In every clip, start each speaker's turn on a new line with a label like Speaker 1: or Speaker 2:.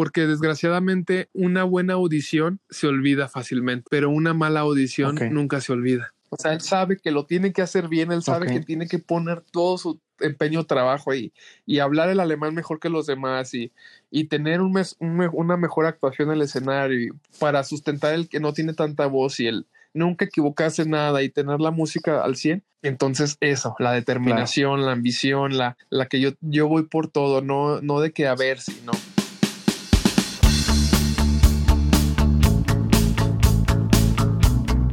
Speaker 1: porque desgraciadamente una buena audición se olvida fácilmente, pero una mala audición nunca se olvida. O sea, él sabe que lo tiene que hacer bien, él sabe que tiene que poner todo su empeño, trabajo ahí y hablar el alemán mejor que los demás y, y tener un mes, una mejor actuación en el escenario para sustentar el que no tiene tanta voz y el nunca equivocarse nada y tener la música al 100. Entonces eso, la determinación, la ambición, la, la que yo, yo voy por todo, no, no de que a ver si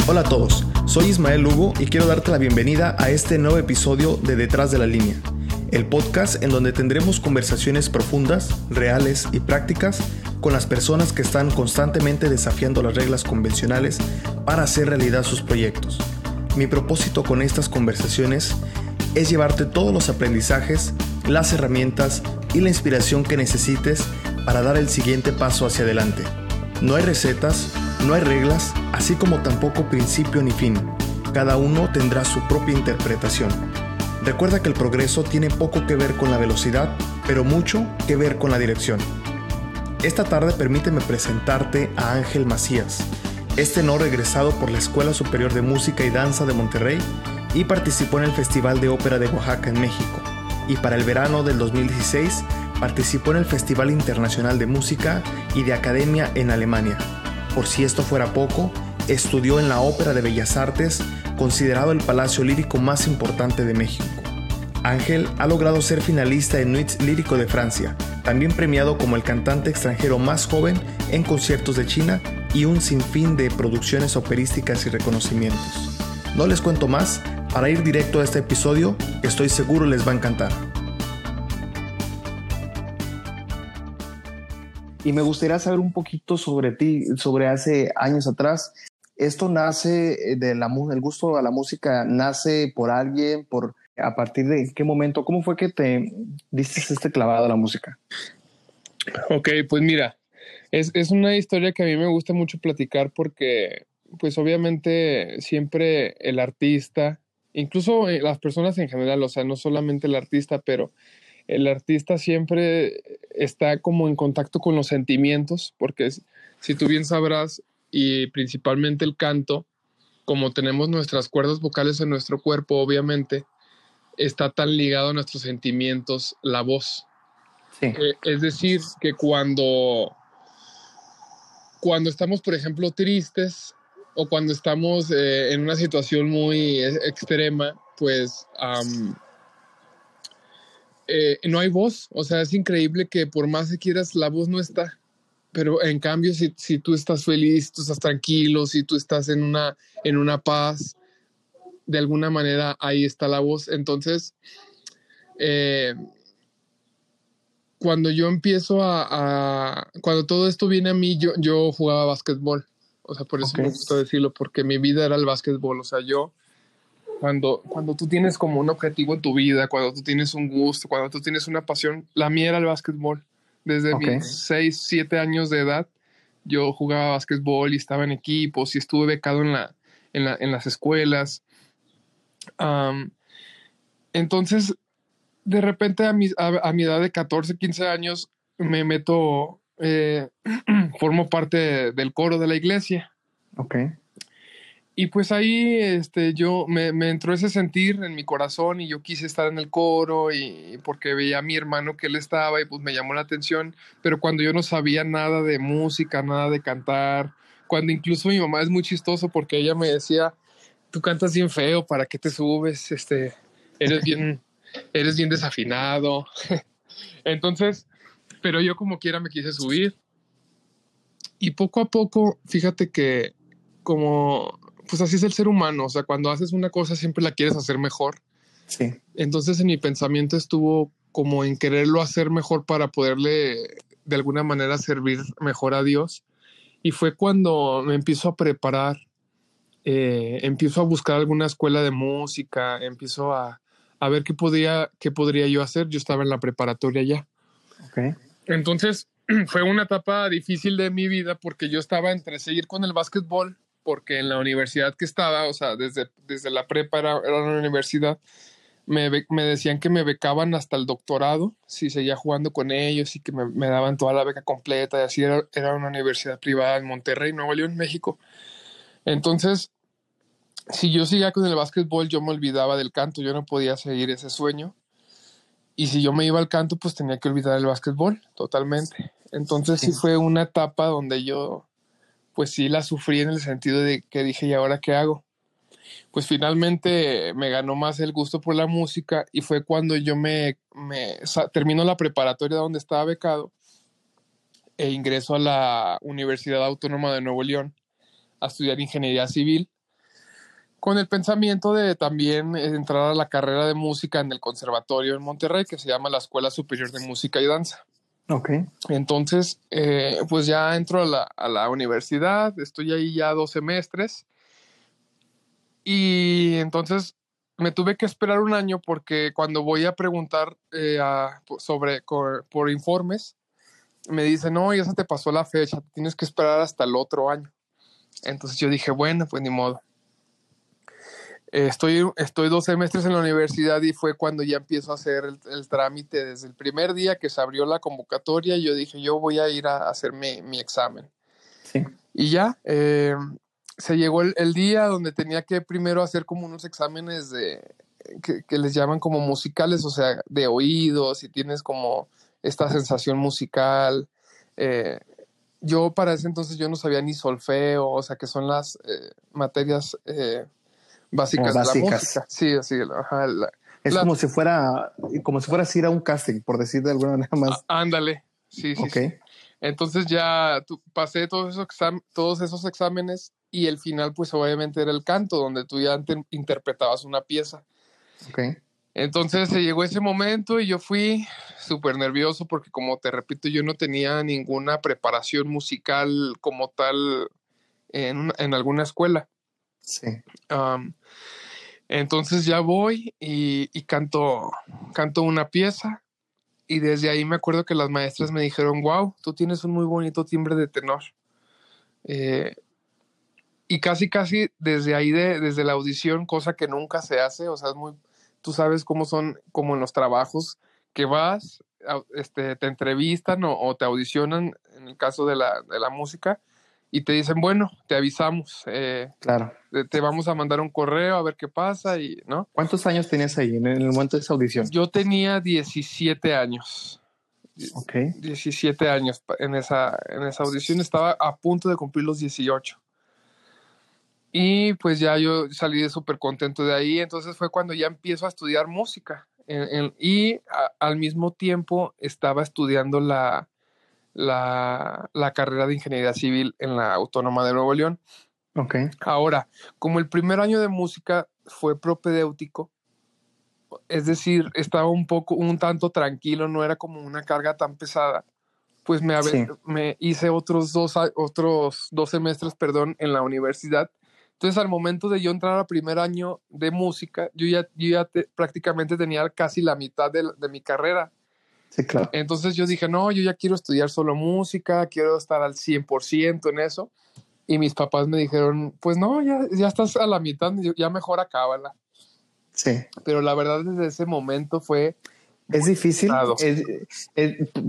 Speaker 2: Hola a todos, soy Ismael Lugo y quiero darte la bienvenida a este nuevo episodio de Detrás de la Línea, el podcast en donde tendremos conversaciones profundas, reales y prácticas con las personas que están constantemente desafiando las reglas convencionales para hacer realidad sus proyectos. Mi propósito con estas conversaciones es llevarte todos los aprendizajes, las herramientas y la inspiración que necesites para dar el siguiente paso hacia adelante. No hay recetas, no hay reglas, así como tampoco principio ni fin. Cada uno tendrá su propia interpretación. Recuerda que el progreso tiene poco que ver con la velocidad, pero mucho que ver con la dirección. Esta tarde permíteme presentarte a Ángel Macías. Este no regresado por la Escuela Superior de Música y Danza de Monterrey y participó en el Festival de Ópera de Oaxaca en México. Y para el verano del 2016 participó en el Festival Internacional de Música y de Academia en Alemania. Por si esto fuera poco, estudió en la Ópera de Bellas Artes, considerado el palacio lírico más importante de México. Ángel ha logrado ser finalista en Nuits Lírico de Francia, también premiado como el cantante extranjero más joven en conciertos de China y un sinfín de producciones operísticas y reconocimientos. No les cuento más, para ir directo a este episodio, estoy seguro les va a encantar. Y me gustaría saber un poquito sobre ti, sobre hace años atrás. ¿Esto nace de la, el gusto a la música, nace por alguien, por a partir de qué momento? ¿Cómo fue que te diste este clavado a la música?
Speaker 1: Ok, pues mira, es, es una historia que a mí me gusta mucho platicar porque, pues obviamente siempre el artista, incluso eh, las personas en general, o sea, no solamente el artista, pero el artista siempre está como en contacto con los sentimientos, porque si tú bien sabrás, y principalmente el canto, como tenemos nuestras cuerdas vocales en nuestro cuerpo, obviamente, está tan ligado a nuestros sentimientos la voz. Eh, es decir, que cuando, cuando estamos, por ejemplo, tristes o cuando estamos eh, en una situación muy e, extrema, pues eh, no hay voz. O sea, es increíble que por más que quieras, la voz no está. Pero en cambio, si, si tú estás feliz, tú estás tranquilo, si tú estás en una, en una paz, de alguna manera ahí está la voz. Entonces, eh, cuando yo empiezo a, Cuando todo esto viene a mí, yo, yo jugaba básquetbol. O sea, por eso me gusta decirlo, porque mi vida era el básquetbol. O sea, yo cuando, cuando tú tienes como un objetivo en tu vida, cuando tú tienes un gusto, cuando tú tienes una pasión, la mía era el básquetbol. Desde mis 6, 7 años de edad, yo jugaba básquetbol y estaba en equipos y estuve becado en, la, en, la, en las escuelas. entonces, de repente a mi, a, mi, edad de 14, 15 años, me meto, eh, formo parte del coro de la iglesia.
Speaker 2: Ok.
Speaker 1: Y pues ahí este, yo me, me, entró ese sentir en mi corazón y yo quise estar en el coro y porque veía a mi hermano que él estaba y pues me llamó la atención, pero cuando yo no sabía nada de música, nada de cantar, cuando incluso mi mamá es muy chistoso porque ella me decía, tú cantas bien feo, ¿para qué te subes? Este, eres bien, eres bien desafinado. Entonces, pero yo como quiera me quise subir. Y poco a poco, fíjate que como pues así es el ser humano, o sea, cuando haces una cosa siempre la quieres hacer mejor.
Speaker 2: Sí.
Speaker 1: Entonces en mi pensamiento estuvo como en quererlo hacer mejor para poderle de alguna manera servir mejor a Dios. Y fue cuando me empiezo a preparar, eh, empiezo a buscar alguna escuela de música, empiezo a, a ver qué podía, qué podría yo hacer. Yo estaba en la preparatoria ya.
Speaker 2: Okay.
Speaker 1: Entonces fue una etapa difícil de mi vida porque yo estaba entre seguir con el básquetbol porque en la universidad que estaba, o sea, desde, desde la prepa era, una universidad, me, me, decían que me becaban hasta el doctorado si seguía jugando con ellos y que me, me daban toda la beca completa y así era, era, una universidad privada en Monterrey, Nuevo León, México. Entonces, si yo seguía con el básquetbol, yo me olvidaba del canto, yo no podía seguir ese sueño. Y si yo me iba al canto, pues tenía que olvidar el básquetbol totalmente. Entonces sí, sí fue una etapa donde yo, pues sí la sufrí en el sentido de que dije, ¿y ahora qué hago? pues finalmente me ganó más el gusto por la música y fue cuando yo me, me termino la preparatoria donde estaba becado e ingreso a la Universidad Autónoma de Nuevo León a estudiar ingeniería civil con el pensamiento de también entrar a la carrera de música en el conservatorio en Monterrey que se llama la Escuela Superior de Música y Danza.
Speaker 2: Ok.
Speaker 1: Entonces, eh, pues ya entro a la, a la universidad, estoy ahí ya dos semestres y entonces me tuve que esperar un año porque cuando voy a preguntar eh, a, sobre por, informes, me dicen, no, ya se te pasó la fecha, tienes que esperar hasta el otro año. Entonces yo dije, bueno, pues ni modo. Estoy, estoy dos semestres en la universidad y fue cuando ya empiezo a hacer el, trámite. Desde el primer día que se abrió la convocatoria, yo dije, yo voy a ir a hacer mi, mi examen.
Speaker 2: Sí.
Speaker 1: Y ya, eh, se llegó el, día donde tenía que primero hacer como unos exámenes de que, les llaman como musicales, o sea, de oídos, si tienes como esta sensación musical. Eh, yo para ese entonces yo no sabía ni solfeo, o sea, que son las eh, materias básicas, de la música. Sí, así, ajá,
Speaker 2: es como si fuera, como si fueras ir a un casting, por decir de alguna manera más.
Speaker 1: ándale, sí, sí.
Speaker 2: Okay.
Speaker 1: Entonces ya pasé todos esos, todos esos exámenes y el final pues obviamente era el canto, donde tú ya interpretabas una pieza.
Speaker 2: Okay.
Speaker 1: Entonces se llegó ese momento y yo fui súper nervioso porque como te repito, yo no tenía ninguna preparación musical como tal en, en alguna escuela.
Speaker 2: Sí.
Speaker 1: entonces ya voy y, y, canto, canto una pieza y desde ahí me acuerdo que las maestras me dijeron, wow, tú tienes un muy bonito timbre de tenor. Eh, y casi, casi desde ahí, de, desde la audición, cosa que nunca se hace, o sea, es muy, tú sabes cómo son, como en los trabajos, que vas, este, te entrevistan o, te audicionan, en el caso de la, de la, música, y te dicen, bueno, te avisamos. Eh,
Speaker 2: claro.
Speaker 1: Te, vamos a mandar un correo a ver qué pasa y, ¿no?
Speaker 2: ¿Cuántos años tenías ahí en el momento de esa audición?
Speaker 1: Yo tenía 17 años.
Speaker 2: Ok.
Speaker 1: 17 años en esa, en esa audición, estaba a punto de cumplir los 18. Y pues ya yo salí súper contento de ahí, entonces fue cuando ya empiezo a estudiar música. y al mismo tiempo estaba estudiando la, la, la, carrera de ingeniería civil en la Autónoma de Nuevo León.
Speaker 2: Ok.
Speaker 1: Ahora, como el primer año de música fue propedéutico, es decir, estaba un poco, un tanto tranquilo, no era como una carga tan pesada, pues me, me hice otros dos, otros dos semestres, perdón, en la universidad entonces, al momento de yo entrar al primer año de música, yo ya, ya prácticamente tenía casi la mitad de, de, mi carrera.
Speaker 2: Sí, claro.
Speaker 1: Entonces yo dije, no, yo ya quiero estudiar solo música, quiero estar al 100% en eso. Y mis papás me dijeron, pues no, ya, ya estás a la mitad, ya mejor acábala.
Speaker 2: Sí.
Speaker 1: Pero la verdad desde ese momento fue...
Speaker 2: Es difícil.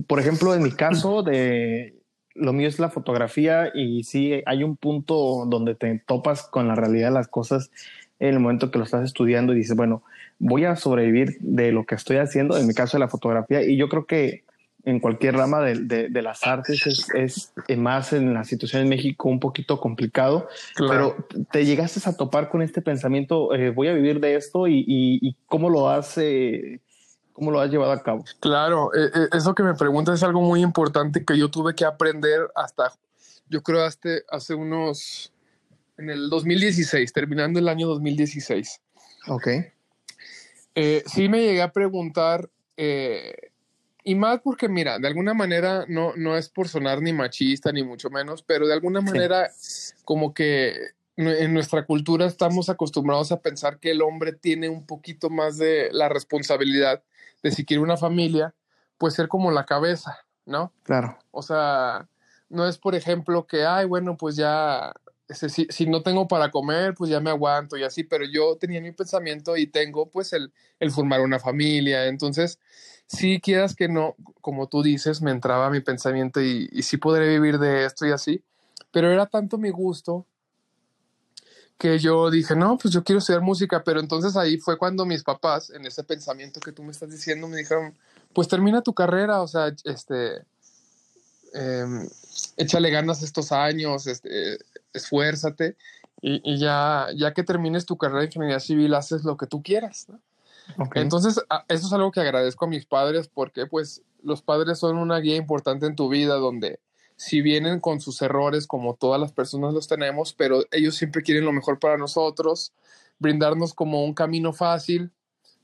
Speaker 2: por ejemplo, en mi caso de lo mío es la fotografía y sí hay un punto donde te topas con la realidad de las cosas en el momento que lo estás estudiando y dices, bueno, voy a sobrevivir de lo que estoy haciendo, en mi caso de la fotografía, y yo creo que en cualquier rama de, de, las artes es, es, más en la situación en México un poquito complicado, pero te llegaste a topar con este pensamiento, eh, voy a vivir de esto y, y, cómo lo hace ¿Cómo lo has llevado a cabo?
Speaker 1: Claro, eh, eh, eso que me preguntas es algo muy importante que yo tuve que aprender hasta, yo creo, hasta hace unos, en el 2016, terminando el año 2016.
Speaker 2: Ok.
Speaker 1: Eh, sí me llegué a preguntar, y más porque, mira, de alguna manera no, no es por sonar ni machista, ni mucho menos, pero de alguna manera como que en nuestra cultura estamos acostumbrados a pensar que el hombre tiene un poquito más de la responsabilidad de si quiere una familia, pues ser como la cabeza, ¿no?
Speaker 2: Claro.
Speaker 1: O sea, no es, por ejemplo, que, ay, bueno, pues ya si, si, no tengo para comer, pues ya me aguanto y así, pero yo tenía mi pensamiento y tengo pues el, el formar una familia. Entonces, si quieras que no, como tú dices, me entraba mi pensamiento y, sí podré vivir de esto y así, pero era tanto mi gusto que yo dije, no, pues yo quiero estudiar música, pero entonces ahí fue cuando mis papás, en ese pensamiento que tú me estás diciendo, me dijeron, pues termina tu carrera, o sea, este, eh, échale ganas estos años, este, esfuérzate y, y, ya, ya que termines tu carrera de ingeniería civil, haces lo que tú quieras. ¿no? Okay. Entonces, eso es algo que agradezco a mis padres porque pues los padres son una guía importante en tu vida donde si vienen con sus errores como todas las personas los tenemos, pero ellos siempre quieren lo mejor para nosotros, brindarnos como un camino fácil,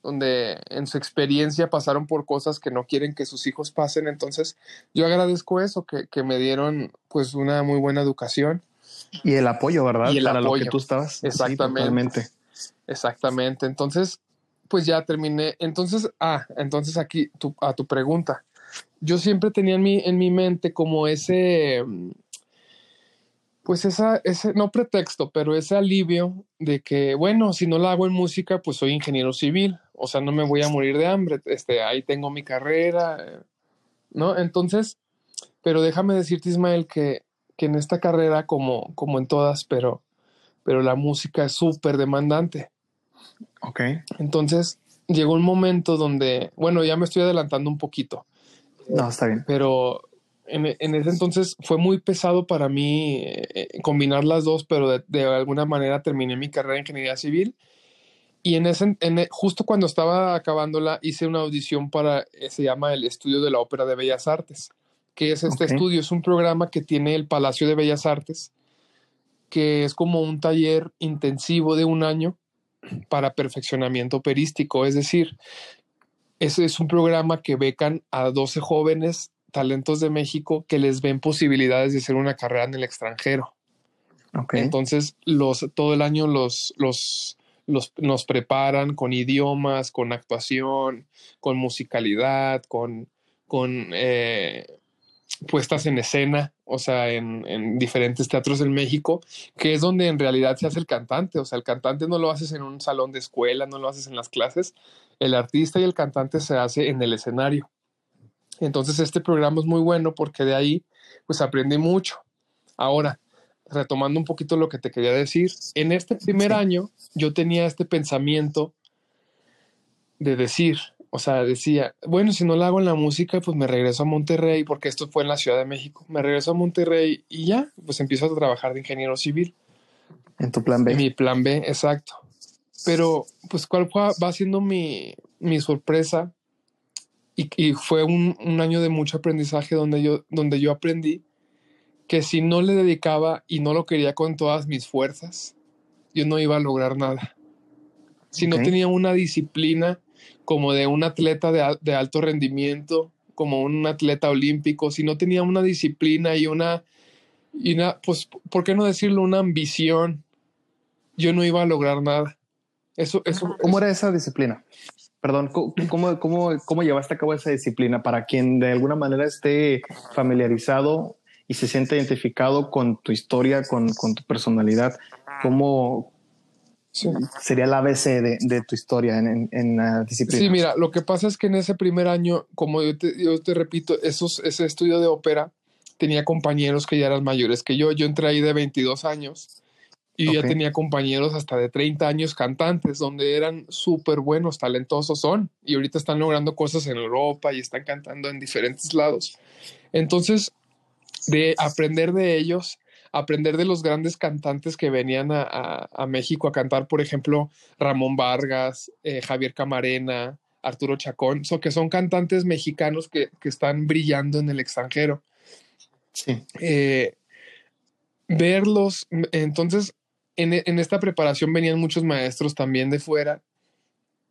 Speaker 1: donde en su experiencia pasaron por cosas que no quieren que sus hijos pasen. Entonces, yo agradezco eso, que, que me dieron pues una muy buena educación.
Speaker 2: Y el apoyo, ¿verdad?
Speaker 1: Y el
Speaker 2: para
Speaker 1: apoyo.
Speaker 2: lo que tú estabas.
Speaker 1: Exactamente. Sí, Exactamente. Entonces, pues ya terminé. Entonces, ah, entonces aquí tu, a tu pregunta yo siempre tenía en mi, en mi mente como ese, pues esa, ese, no pretexto, pero ese alivio de que, bueno, si no la hago en música, pues soy ingeniero civil, o sea, no me voy a morir de hambre, este, ahí tengo mi carrera, ¿no? Entonces, pero déjame decirte, Ismael, que, que en esta carrera, como, como en todas, pero, pero la música es súper demandante.
Speaker 2: Ok.
Speaker 1: Entonces, llegó un momento donde, bueno, ya me estoy adelantando un poquito.
Speaker 2: No, está bien.
Speaker 1: Pero en, en, ese entonces fue muy pesado para mí eh, combinar las dos, pero de, de, alguna manera terminé mi carrera en ingeniería civil. Y en ese, en, justo cuando estaba acabándola, hice una audición para, eh, se llama el Estudio de la Ópera de Bellas Artes, que es este okay. estudio, es un programa que tiene el Palacio de Bellas Artes, que es como un taller intensivo de un año para perfeccionamiento operístico, es decir, ese es un programa que becan a 12 jóvenes talentos de México que les ven posibilidades de hacer una carrera en el extranjero.
Speaker 2: Okay.
Speaker 1: Entonces, los, todo el año los, los, los, nos preparan con idiomas, con actuación, con musicalidad, con, con eh, puestas en escena, o sea, en, en, diferentes teatros en México, que es donde en realidad se hace el cantante. O sea, el cantante no lo haces en un salón de escuela, no lo haces en las clases. El artista y el cantante se hace en el escenario. Entonces, este programa es muy bueno porque de ahí, pues aprendí mucho. Ahora, retomando un poquito lo que te quería decir, en este primer año yo tenía este pensamiento de decir, o sea, decía, bueno, si no la hago en la música, pues me regreso a Monterrey, porque esto fue en la Ciudad de México. Me regreso a Monterrey y ya, pues empiezo a trabajar de ingeniero civil.
Speaker 2: En tu plan B.
Speaker 1: En mi plan B, exacto. Pero, pues, ¿cuál fue, va siendo mi, mi sorpresa? Y, y fue un, un, año de mucho aprendizaje donde yo, donde yo aprendí que si no le dedicaba y no lo quería con todas mis fuerzas, yo no iba a lograr nada. Si okay. no tenía una disciplina como de un atleta de, de, alto rendimiento, como un atleta olímpico, si no tenía una disciplina y una, y una, pues, ¿por qué no decirlo? Una ambición, yo no iba a lograr nada. Eso, eso,
Speaker 2: ¿Cómo era esa disciplina? Perdón, ¿cómo, cómo, cómo llevaste a cabo esa disciplina para quien de alguna manera esté familiarizado y se siente identificado con tu historia, con, con tu personalidad? ¿Cómo, Sí. sería el ABC de, de tu historia en, en, en, la disciplina.
Speaker 1: Sí, mira, lo que pasa es que en ese primer año, como yo te, yo te repito, esos, ese estudio de ópera tenía compañeros que ya eran mayores que yo. Yo entré ahí de 22 años y okay. ya tenía compañeros hasta de 30 años cantantes, donde eran súper buenos, talentosos son, y ahorita están logrando cosas en Europa y están cantando en diferentes lados. Entonces, de aprender de ellos, aprender de los grandes cantantes que venían a, a, a México a cantar, por ejemplo, Ramón Vargas, eh, Javier Camarena, Arturo Chacón, so que son cantantes mexicanos que, que están brillando en el extranjero.
Speaker 2: Sí.
Speaker 1: Eh, verlos, entonces, en, en, esta preparación venían muchos maestros también de fuera.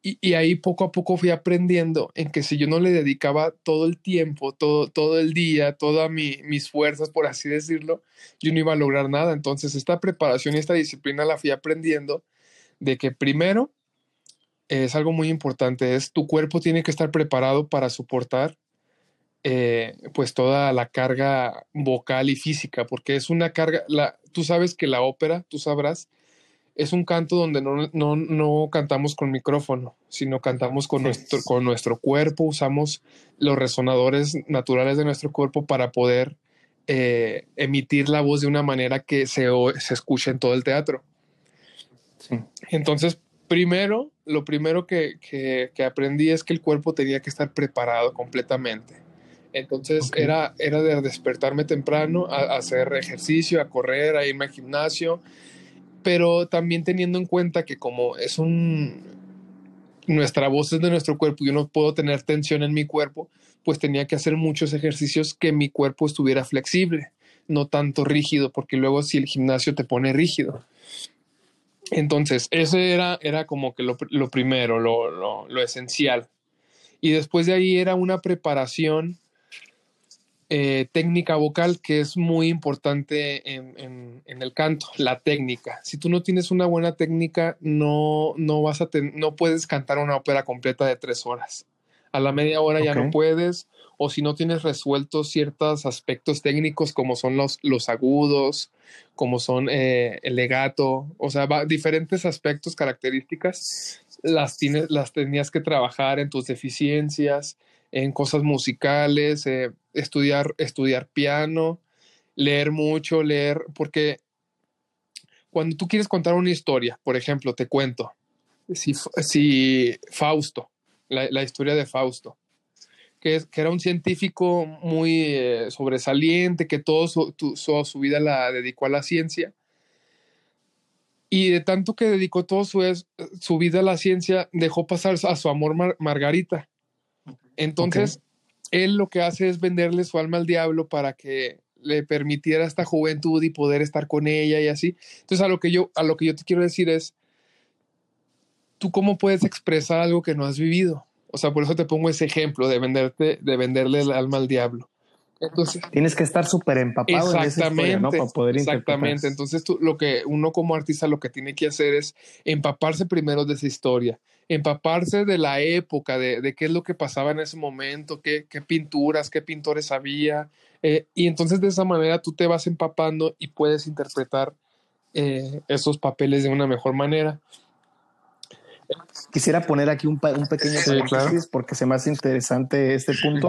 Speaker 1: Y, ahí poco a poco fui aprendiendo en que si yo no le dedicaba todo el tiempo, todo, todo el día, todas mi, mis fuerzas, por así decirlo, yo no iba a lograr nada. Entonces esta preparación y esta disciplina la fui aprendiendo de que primero es algo muy importante, es tu cuerpo tiene que estar preparado para soportar eh, pues toda la carga vocal y física, porque es una carga, la, tú sabes que la ópera, tú sabrás, es un canto donde no, no, no cantamos con micrófono, sino cantamos con, nuestro, con nuestro cuerpo, usamos los resonadores naturales de nuestro cuerpo para poder eh, emitir la voz de una manera que se, se escuche en todo el teatro. Sí. Entonces, primero, lo primero que, que, que, aprendí es que el cuerpo tenía que estar preparado completamente. Entonces okay. era, era de despertarme temprano, a, a, hacer ejercicio, a correr, a irme al gimnasio, pero también teniendo en cuenta que como es un... Nuestra voz es de nuestro cuerpo yo no puedo tener tensión en mi cuerpo, pues tenía que hacer muchos ejercicios que mi cuerpo estuviera flexible, no tanto rígido, porque luego si el gimnasio te pone rígido. Entonces, ese era, era como que lo, lo primero, lo, lo, lo, esencial. Y después de ahí era una preparación eh, técnica vocal que es muy importante en, en, en, el canto, la técnica. Si tú no tienes una buena técnica, no, no, vas a no puedes cantar una ópera completa de tres horas. A la media hora okay. ya no puedes, o si no tienes resueltos ciertos aspectos técnicos como son los, los agudos, como son eh, el legato, o sea, va, diferentes aspectos, características, las, tienes, las tenías que trabajar en tus deficiencias, en cosas musicales, eh, estudiar, estudiar piano, leer mucho, leer, porque cuando tú quieres contar una historia, por ejemplo, te cuento, si, si Fausto, la, la historia de Fausto, que, que, era un científico muy eh, sobresaliente, que toda su, su, su, vida la dedicó a la ciencia. Y de tanto que dedicó toda su, su vida a la ciencia, dejó pasar a su amor Mar Margarita. Entonces, okay. Él lo que hace es venderle su alma al diablo para que le permitiera esta juventud y poder estar con ella y así. Entonces, a lo que yo, a lo que yo te quiero decir es, ¿tú cómo puedes expresar algo que no has vivido? O sea, por eso te pongo ese ejemplo de venderte, de venderle el alma al diablo.
Speaker 2: Entonces, tienes que estar súper empapado
Speaker 1: exactamente,
Speaker 2: en esa historia, ¿no? Para
Speaker 1: poder Exactamente. Entonces, tú, lo que uno como artista lo que tiene que hacer es empaparse primero de esa historia, empaparse de la época, de, de qué es lo que pasaba en ese momento, qué, qué pinturas, qué pintores había. Eh, y entonces de esa manera tú te vas empapando y puedes interpretar eh, esos papeles de una mejor manera.
Speaker 2: Quisiera poner aquí un, un pequeño
Speaker 1: sí,
Speaker 2: claro. porque se me hace interesante este punto.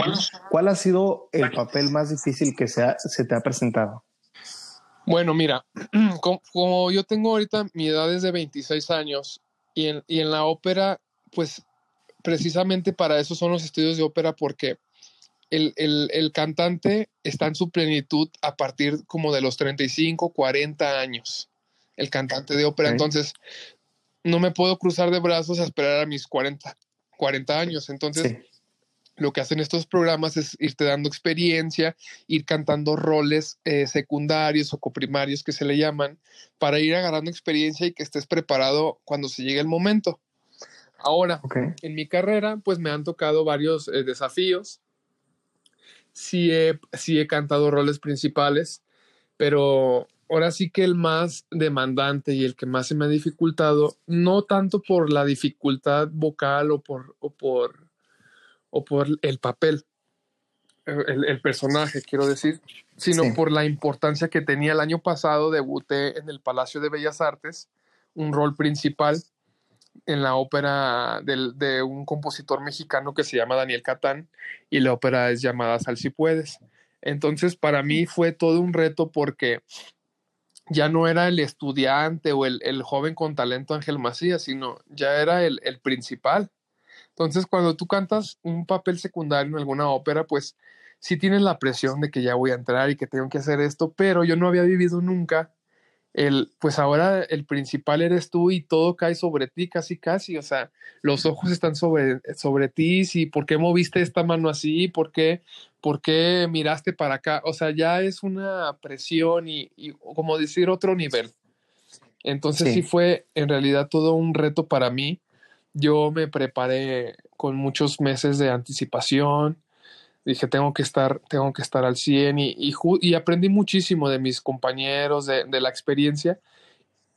Speaker 2: ¿Cuál ha sido el papel más difícil que se, ha, se te ha presentado?
Speaker 1: Bueno, mira, como, como, yo tengo ahorita mi edad es de 26 años y en, y en la ópera, pues precisamente para eso son los estudios de ópera porque el, el, el, cantante está en su plenitud a partir como de los 35, 40 años, el cantante de ópera. Okay. Entonces, no me puedo cruzar de brazos a esperar a mis 40, 40 años. Entonces, sí. Lo que hacen estos programas es irte dando experiencia, ir cantando roles eh, secundarios o coprimarios que se le llaman, para ir agarrando experiencia y que estés preparado cuando se llegue el momento. Ahora, okay. en mi carrera, pues me han tocado varios eh, desafíos. Sí he, sí he cantado roles principales, pero ahora sí que el más demandante y el que más se me ha dificultado, no tanto por la dificultad vocal o por, o por, o por el papel, el, el personaje, quiero decir, sino sí. por la importancia que tenía el año pasado. Debuté en el Palacio de Bellas Artes, un rol principal en la ópera del, de un compositor mexicano que se llama Daniel Catán y la ópera es llamada Sal si puedes. Entonces, para mí fue todo un reto porque ya no era el estudiante o el, el joven con talento Ángel Macías, sino ya era el, el, principal. Entonces, cuando tú cantas un papel secundario en alguna ópera, pues sí tienes la presión de que ya voy a entrar y que tengo que hacer esto, pero yo no había vivido nunca el, pues ahora el principal eres tú y todo cae sobre ti casi casi, o sea, los ojos están sobre, sobre ti, si, ¿por qué moviste esta mano así? ¿Por qué, ¿Por qué miraste para acá? O sea, ya es una presión y, y como decir otro nivel. Entonces sí. sí fue en realidad todo un reto para mí. Yo me preparé con muchos meses de anticipación, dije, tengo que estar, tengo que estar al 100 y, y, y aprendí muchísimo de mis compañeros, de, de, la experiencia.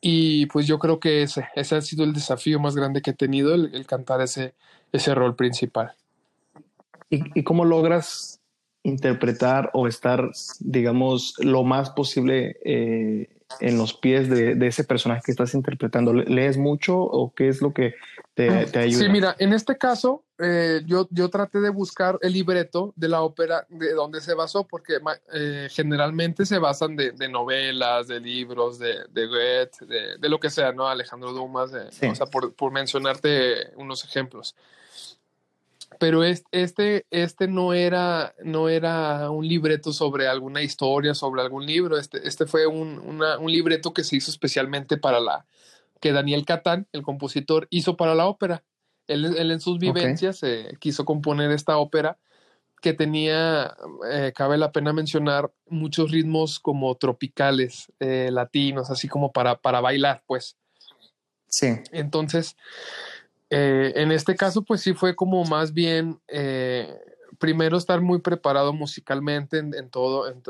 Speaker 1: Y pues yo creo que ese, ese ha sido el desafío más grande que he tenido, el, cantar ese, ese rol principal.
Speaker 2: ¿Y, ¿Y, cómo logras interpretar o estar, digamos, lo más posible eh, en los pies de, ese personaje que estás interpretando? ¿Lees mucho o qué es lo que te, ayuda?
Speaker 1: Sí, mira, en este caso eh, yo, yo traté de buscar el libreto de la ópera de donde se basó, porque eh, generalmente se basan de, novelas, de libros, de, de Goethe, de, lo que sea, ¿no? Alejandro Dumas, o sea, por, por mencionarte unos ejemplos pero este, este no, era, no era un libreto sobre alguna historia, sobre algún libro, este, este fue un, un libreto que se hizo especialmente para la, que Daniel Catán, el compositor, hizo para la ópera. Él, él en sus vivencias eh, quiso componer esta ópera que tenía, eh, cabe la pena mencionar, muchos ritmos como tropicales, eh, latinos, así como para, para bailar, pues.
Speaker 2: Sí.
Speaker 1: Entonces, en este caso, pues sí fue como más bien, primero estar muy preparado musicalmente en, todo, en,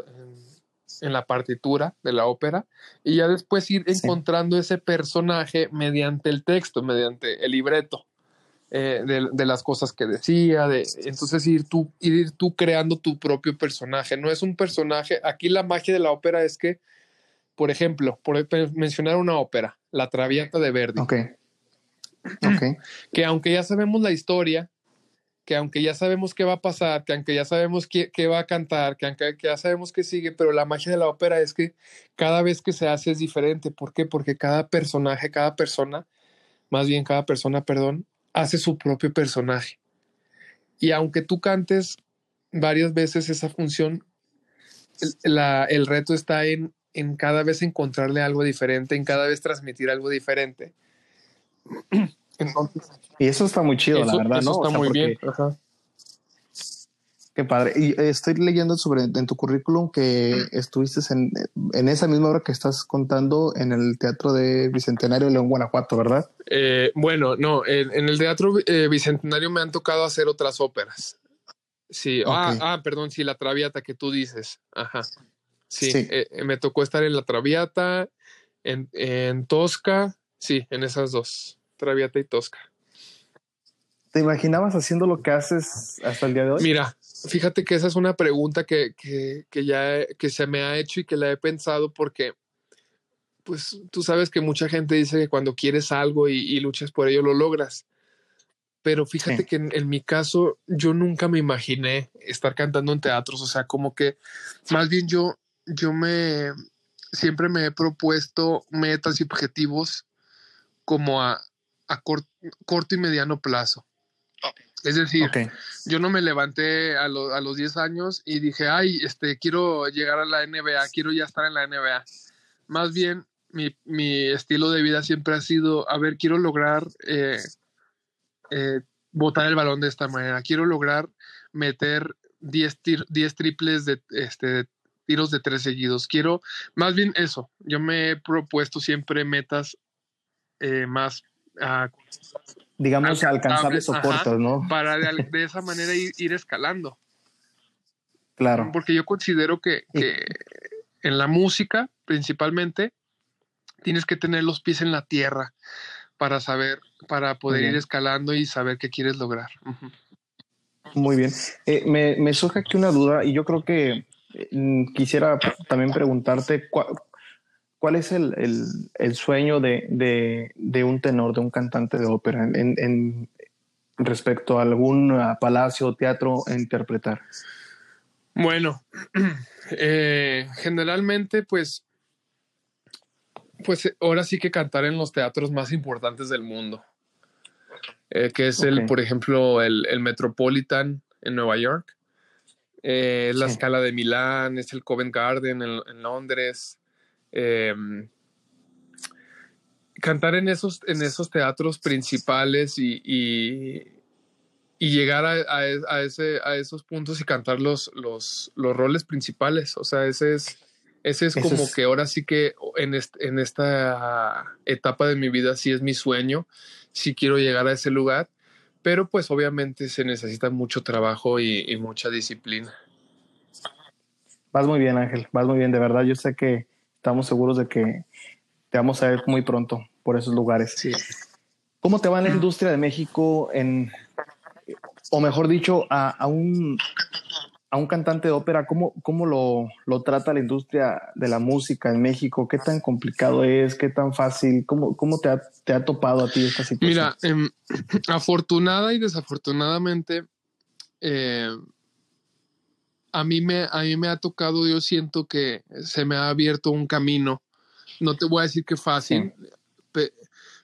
Speaker 1: la partitura de la ópera, y ya después ir encontrando ese personaje mediante el texto, mediante el libreto. Eh, de, las cosas que decía, de, entonces ir tú, ir tú creando tu propio personaje. No es un personaje, aquí la magia de la ópera es que, por ejemplo, por mencionar una ópera, La Traviata de Verdi.
Speaker 2: Okay.
Speaker 1: Que aunque ya sabemos la historia, que aunque ya sabemos qué va a pasar, que aunque ya sabemos qué, va a cantar, que aunque ya sabemos qué sigue, pero la magia de la ópera es que cada vez que se hace es diferente. ¿Por qué? Porque cada personaje, cada persona, más bien cada persona, perdón, hace su propio personaje. Y aunque tú cantes varias veces esa función, el, el reto está en, en cada vez encontrarle algo diferente, en cada vez transmitir algo diferente
Speaker 2: y eso está muy chido, la verdad, ¿no?
Speaker 1: Está muy bien.
Speaker 2: Qué padre. Y eh, estoy leyendo sobre en tu currículum que estuviste en, en, esa misma obra que estás contando en el Teatro de Bicentenario de León, Guanajuato, ¿verdad?
Speaker 1: Eh, bueno, no, en, el Teatro eh, Bicentenario me han tocado hacer otras óperas. Sí, ah, ah, perdón, sí, la Traviata que tú dices. Ajá. Sí, me tocó estar en la Traviata, en, en Tosca, sí, en esas dos. Traviata y Tosca.
Speaker 2: ¿Te imaginabas haciendo lo que haces hasta el día de hoy?
Speaker 1: Mira, fíjate que esa es una pregunta que, ya que se me ha hecho y que la he pensado porque, pues tú sabes que mucha gente dice que cuando quieres algo y, luchas por ello lo logras. Pero fíjate que en, mi caso yo nunca me imaginé estar cantando en teatros, o sea, como que más bien yo, yo me, siempre me he propuesto metas y objetivos como a, a corto y mediano plazo. Es decir, yo no me levanté a, a, los 10 años y dije, ay, este, quiero llegar a la NBA, quiero ya estar en la NBA. Más bien, mi, mi estilo de vida siempre ha sido, a ver, quiero lograr eh, eh, botar el balón de esta manera, quiero lograr meter 10, 10 triples de este, tiros de tres seguidos. Quiero, más bien eso, yo me he propuesto siempre metas eh, más
Speaker 2: digamos, alcanzables soportes, ¿no?
Speaker 1: Para de, esa manera ir, escalando.
Speaker 2: Claro.
Speaker 1: Porque yo considero que, en la música, principalmente, tienes que tener los pies en la tierra para saber, para poder ir escalando y saber qué quieres lograr.
Speaker 2: Muy bien. Eh, me, surge aquí una duda y yo creo que eh, quisiera también preguntarte ¿Cuál es el, sueño de, un tenor, de un cantante de ópera en, respecto a algún palacio o teatro a interpretar?
Speaker 1: Bueno, eh, generalmente pues, pues ahora sí que cantar en los teatros más importantes del mundo, eh, que es el, por ejemplo, el, Metropolitan en Nueva York, eh, la Scala de Milán, es el Covent Garden en Londres, Em, cantar en esos, en esos teatros principales y, y, llegar a, ese, a esos puntos y cantar los, los, los roles principales. O sea, ese es, ese es como que ahora sí que en, en esta etapa de mi vida sí es mi sueño, sí quiero llegar a ese lugar, pero pues obviamente se necesita mucho trabajo y, y mucha disciplina.
Speaker 2: Vas muy bien, Ángel, vas muy bien, de verdad. Yo sé que estamos seguros de que te vamos a ver muy pronto por esos lugares.
Speaker 1: Sí.
Speaker 2: ¿Cómo te va en la industria de México en, o mejor dicho, a, un, a un cantante de ópera, ¿cómo, cómo lo, lo, trata la industria de la música en México? ¿Qué tan complicado es? ¿Qué tan fácil? ¿Cómo, cómo te, ha, te ha topado a ti esta situación?
Speaker 1: Mira, eh, afortunada y desafortunadamente, eh, a, mí me, a mí me ha tocado, yo siento que se me ha abierto un camino. No te voy a decir que fácil, sí.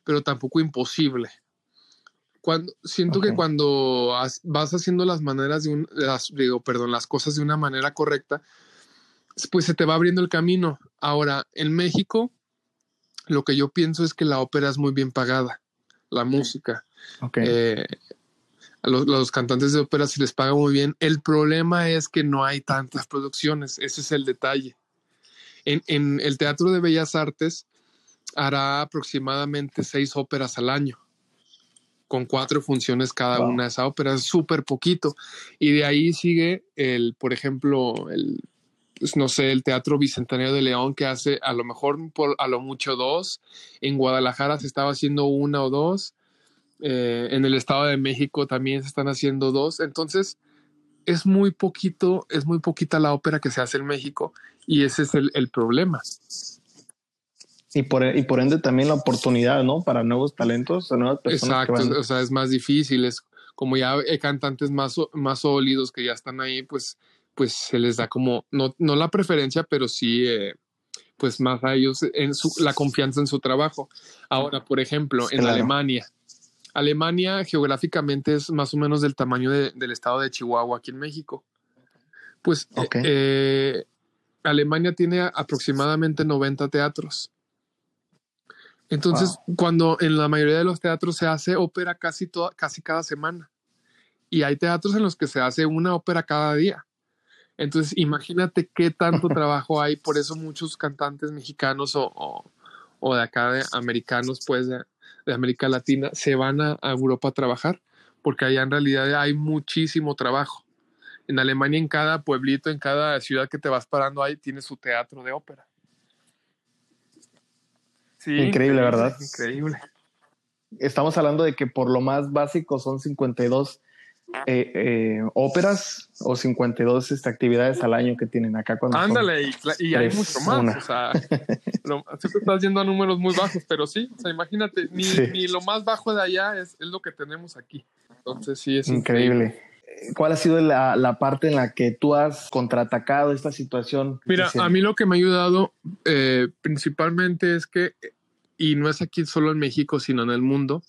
Speaker 1: pero tampoco imposible cuando, siento okay. que cuando has, vas haciendo las maneras de un, las, digo, perdón, las cosas de una manera correcta, pues se te va abriendo el camino. Ahora, en México, lo que yo pienso es que la ópera es muy bien pagada, la música.
Speaker 2: Okay.
Speaker 1: Eh, a los, los, cantantes de ópera se les paga muy bien. El problema es que no hay tantas producciones, ese es el detalle. En, en el Teatro de Bellas Artes hará aproximadamente seis óperas al año con cuatro funciones cada wow. una. Esa ópera es súper poquito. Y de ahí sigue el, por ejemplo, el, pues no sé, el Teatro Bicentenario de León que hace a lo mejor por a lo mucho dos. En Guadalajara se estaba haciendo una o dos. Eh, en el Estado de México también se están haciendo dos. Entonces, es muy poquito, es muy poquita la ópera que se hace en México y ese es el, el problema.
Speaker 2: Y por, y por ende también la oportunidad, ¿no? Para nuevos talentos, nuevas personas.
Speaker 1: Exacto, van... o sea, es más difícil, es como ya hay cantantes más, más sólidos que ya están ahí, pues, pues se les da como, no, no la preferencia, pero sí, eh, pues más a ellos en su, la confianza en su trabajo. Ahora, por ejemplo, en claro. Alemania, Alemania geográficamente es más o menos del tamaño de, del estado de Chihuahua aquí en México. Pues okay. eh, Alemania tiene aproximadamente 90 teatros. Entonces, wow. cuando en la mayoría de los teatros se hace ópera casi, toda, casi cada semana. Y hay teatros en los que se hace una ópera cada día. Entonces, imagínate qué tanto trabajo hay. Por eso muchos cantantes mexicanos o, o, o de acá de americanos, pues de, de, América Latina, se van a, a Europa a trabajar, porque allá en realidad hay muchísimo trabajo. En Alemania, en cada pueblito, en cada ciudad que te vas parando, ahí tiene su teatro de ópera.
Speaker 2: Sí, increíble, increíble, ¿verdad?
Speaker 1: Increíble.
Speaker 2: Estamos hablando de que por lo más básico son 52 eh, eh, óperas o 52 este, actividades al año que tienen acá. Cuando
Speaker 1: Ándale, y, y, hay mucho más. Una. O sea, lo, siempre estás yendo a números muy bajos, pero sí, o sea, imagínate, ni, sí. ni lo más bajo de allá es, es, lo que tenemos aquí. Entonces, sí, es
Speaker 2: increíble. increíble. ¿Cuál ha sido la, la, parte en la que tú has contraatacado esta situación?
Speaker 1: Mira, a mí lo que me ha ayudado eh, principalmente es que, y no es aquí solo en México, sino en el mundo,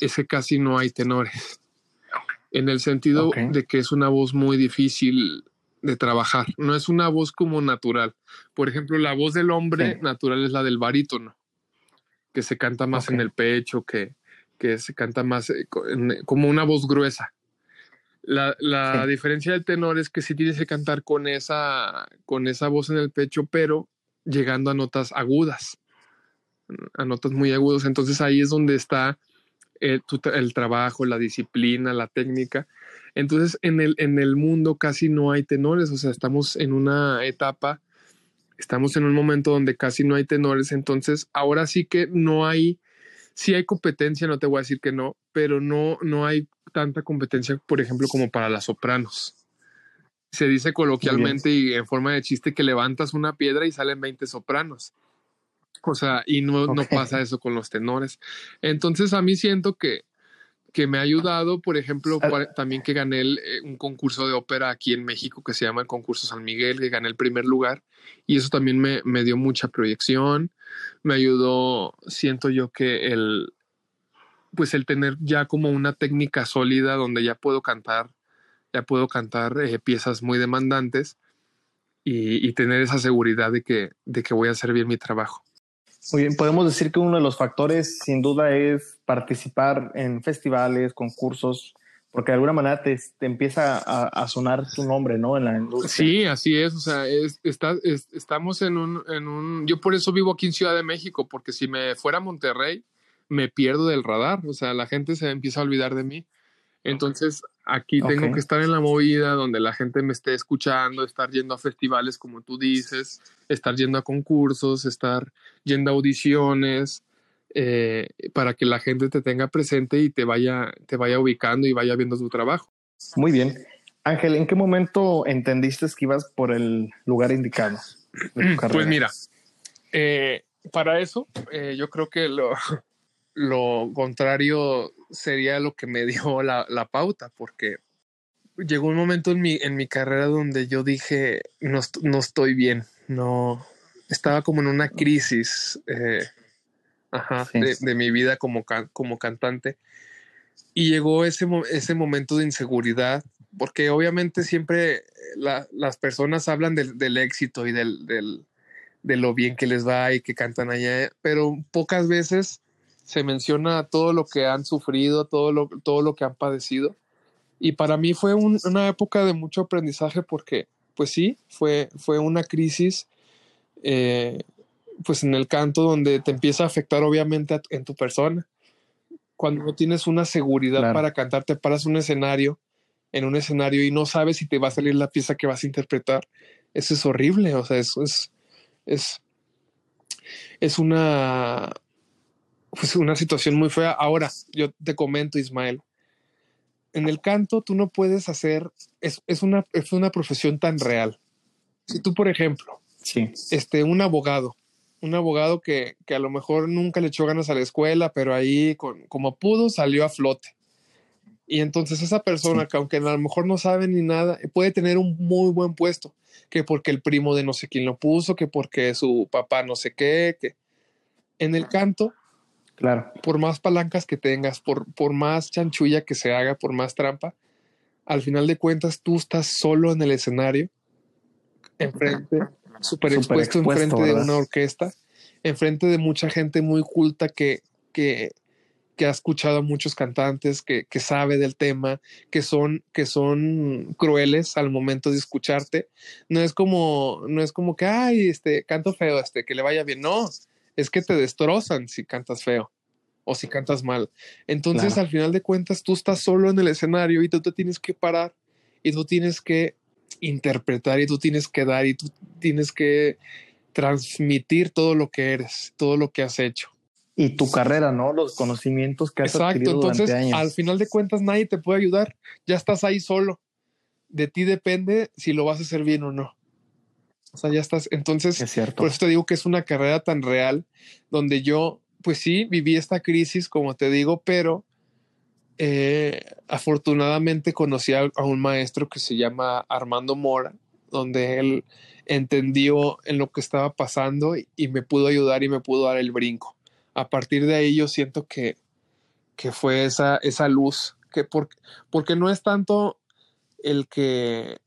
Speaker 1: es que casi no hay tenores. En el sentido okay. de que es una voz muy difícil de trabajar. No es una voz como natural. Por ejemplo, la voz del hombre sí. natural es la del barítono, que se canta más okay. en el pecho, que, que se canta más eh, como una voz gruesa. La, la sí. diferencia del tenor es que sí tienes que cantar con esa, con esa voz en el pecho, pero llegando a notas agudas, a notas muy agudas. Entonces ahí es donde está el, tu, el trabajo, la disciplina, la técnica. Entonces en el, en el mundo casi no hay tenores, o sea, estamos en una etapa, estamos en un momento donde casi no hay tenores. Entonces ahora sí que no hay, sí hay competencia, no te voy a decir que no, pero no, no hay tanta competencia, por ejemplo, como para las sopranos. Se dice coloquialmente y en forma de chiste que levantas una piedra y salen 20 sopranos. O sea, y no, okay. no pasa eso con los tenores. Entonces, a mí siento que, que me ha ayudado, por ejemplo, uh, también que gané el, eh, un concurso de ópera aquí en México que se llama el concurso San Miguel, que gané el primer lugar, y eso también me, me dio mucha proyección, me ayudó, siento yo que el, pues el tener ya como una técnica sólida donde ya puedo cantar, ya puedo cantar eh, piezas muy demandantes y, y, tener esa seguridad de que, de que voy a hacer bien mi trabajo.
Speaker 2: Muy bien, podemos decir que uno de los factores sin duda es participar en festivales, concursos, porque de alguna manera te, te empieza a, a, sonar tu nombre, ¿no? En la industria.
Speaker 1: Sí, así es, o sea, es, está, es, estamos en un, en un, yo por eso vivo aquí en Ciudad de México, porque si me fuera a Monterrey, me pierdo del radar, o sea, la gente se empieza a olvidar de mí. Entonces, aquí okay. tengo que estar en la movida donde la gente me esté escuchando, estar yendo a festivales, como tú dices, estar yendo a concursos, estar yendo a audiciones, eh, para que la gente te tenga presente y te vaya, te vaya ubicando y vaya viendo tu trabajo.
Speaker 2: Muy bien. Ángel, ¿en qué momento entendiste que ibas por el lugar indicado?
Speaker 1: Pues mira, eh, para eso eh, yo creo que lo, lo, contrario sería lo que me dio la, la, pauta, porque llegó un momento en mi, en mi carrera donde yo dije, no, no estoy bien, no, estaba como en una crisis eh, ajá, de, de, mi vida como, como cantante. Y llegó ese, ese momento de inseguridad, porque obviamente siempre la, las personas hablan del, del éxito y del, del, de lo bien que les va y que cantan allá, pero pocas veces se menciona todo lo que han sufrido, todo lo, todo lo que han padecido. Y para mí fue un, una época de mucho aprendizaje porque, pues sí, fue, fue una crisis eh, pues en el canto donde te empieza a afectar obviamente a, en tu persona. Cuando no tienes una seguridad claro. para cantar, te paras un escenario, en un escenario y no sabes si te va a salir la pieza que vas a interpretar. Eso es horrible, o sea, eso es, es, es una, pues una situación muy fea. Ahora, yo te comento, Ismael, en el canto tú no puedes hacer, es, es, una, es una profesión tan real. Si tú, por ejemplo,
Speaker 2: sí.
Speaker 1: este, un abogado, un abogado que, que, a lo mejor nunca le echó ganas a la escuela, pero ahí con, como pudo salió a flote. Y entonces esa persona, sí. que aunque a lo mejor no sabe ni nada, puede tener un muy buen puesto, que porque el primo de no sé quién lo puso, que porque su papá no sé qué, que en el canto,
Speaker 2: claro.
Speaker 1: por más palancas que tengas, por, por más chanchulla que se haga, por más trampa, al final de cuentas tú estás solo en el escenario, enfrente, súper expuesto, expuesto enfrente ¿verdad? de una orquesta, enfrente de mucha gente muy culta que, que, que ha escuchado a muchos cantantes, que, que, sabe del tema, que son, que son crueles al momento de escucharte. No es como, no es como que, ay, este, canto feo, este, que le vaya bien. No, es que te destrozan si cantas feo o si cantas mal. Entonces, claro. al final de cuentas, tú estás solo en el escenario y tú te tienes que parar y tú tienes que interpretar y tú tienes que dar y tú tienes que transmitir todo lo que eres, todo lo que has hecho.
Speaker 2: Y tu carrera, ¿no? Los conocimientos que has
Speaker 1: Exacto,
Speaker 2: adquirido
Speaker 1: entonces
Speaker 2: durante años.
Speaker 1: al final de cuentas nadie te puede ayudar, ya estás ahí solo. De ti depende si lo vas a hacer bien o no. O sea, ya estás. Entonces,
Speaker 2: es cierto.
Speaker 1: por eso te digo que es una carrera tan real donde yo, pues sí, viví esta crisis, como te digo, pero eh, afortunadamente conocí a, a, un maestro que se llama Armando Mora, donde él entendió en lo que estaba pasando y, y, me pudo ayudar y me pudo dar el brinco. A partir de ahí yo siento que, que fue esa, esa luz, que por, porque no es tanto el que,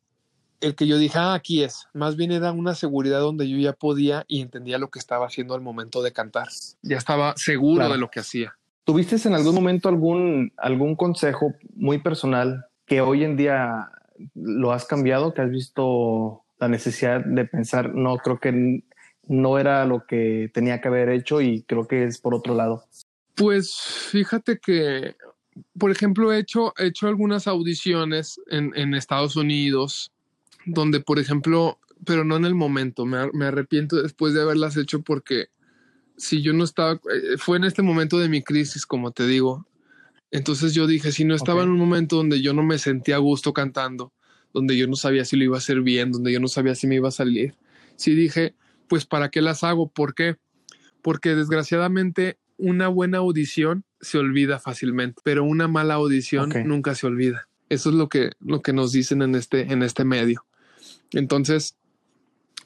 Speaker 1: el que yo dije, ah, aquí es, más bien era una seguridad donde yo ya podía y entendía lo que estaba haciendo al momento de cantar. Ya estaba seguro claro. de lo que hacía.
Speaker 2: ¿Tuviste en algún momento algún, algún consejo muy personal que hoy en día lo has cambiado, que has visto la necesidad de pensar, no, creo que no era lo que tenía que haber hecho y creo que es por otro lado?
Speaker 1: Pues fíjate que, por ejemplo, he hecho, he hecho algunas audiciones en, en Estados Unidos, donde, por ejemplo, pero no en el momento, me, me arrepiento después de haberlas hecho porque si yo no estaba, eh, fue en este momento de mi crisis, como te digo. Entonces yo dije, si no estaba okay. en un momento donde yo no me sentía a gusto cantando, donde yo no sabía si lo iba a hacer bien, donde yo no sabía si me iba a salir, sí dije, pues ¿para qué las hago? ¿Por qué? Porque desgraciadamente una buena audición se olvida fácilmente, pero una mala audición okay. nunca se olvida. Eso es lo que, lo que nos dicen en este, en este medio. Entonces,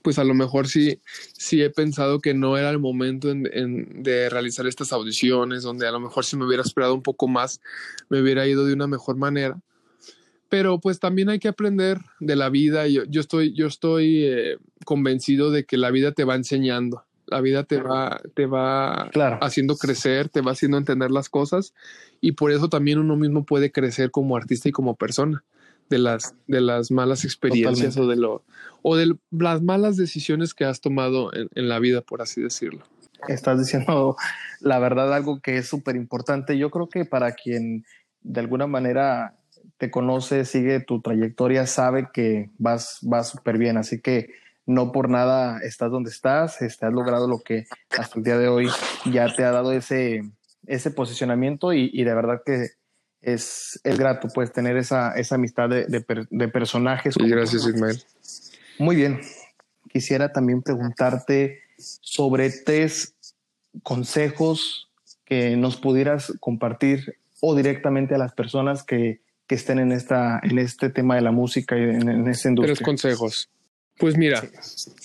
Speaker 1: pues a lo mejor sí, sí he pensado que no era el momento en, en, de realizar estas audiciones, donde a lo mejor si me hubiera esperado un poco más, me hubiera ido de una mejor manera. Pero pues también hay que aprender de la vida. Yo, yo estoy, yo estoy eh, convencido de que la vida te va enseñando. La vida te va, te va
Speaker 2: claro.
Speaker 1: haciendo crecer, te va haciendo entender las cosas y por eso también uno mismo puede crecer como artista y como persona de las, de las malas experiencias Totalmente. o de, lo, o de las malas decisiones que has tomado en, en la vida, por así decirlo.
Speaker 2: Estás diciendo la verdad algo que es súper importante. Yo creo que para quien de alguna manera te conoce, sigue tu trayectoria, sabe que vas, vas súper bien. Así que no por nada estás donde estás, este, has logrado lo que hasta el día de hoy ya te ha dado ese, ese posicionamiento y, y de verdad que es, es grato pues tener esa, esa amistad de, de, personajes.
Speaker 1: Y gracias, Ismael.
Speaker 2: Muy bien. Quisiera también preguntarte sobre tres consejos que nos pudieras compartir o directamente a las personas que, que estén en, esta, en este tema de la música y en, en esta industria.
Speaker 1: Tres consejos. Pues mira,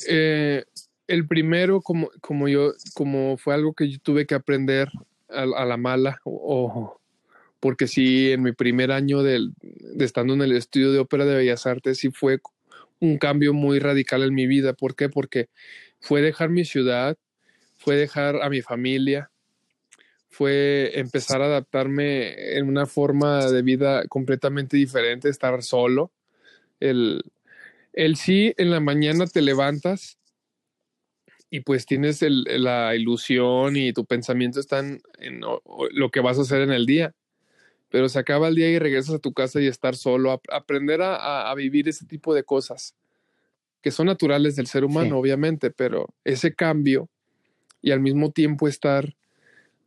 Speaker 1: eh, el primero, como, como yo, como fue algo que yo tuve que aprender a, la mala, o, porque sí, en mi primer año de, estando en el estudio de ópera de Bellas Artes, sí fue un cambio muy radical en mi vida. ¿Por qué? Porque fue dejar mi ciudad, fue dejar a mi familia, fue empezar a adaptarme en una forma de vida completamente diferente, estar solo, el el sí, en la mañana te levantas y pues tienes la ilusión y tu pensamiento está en, lo que vas a hacer en el día. Pero se acaba el día y regresas a tu casa y estar solo, aprender a, vivir ese tipo de cosas que son naturales del ser humano, obviamente, pero ese cambio y al mismo tiempo estar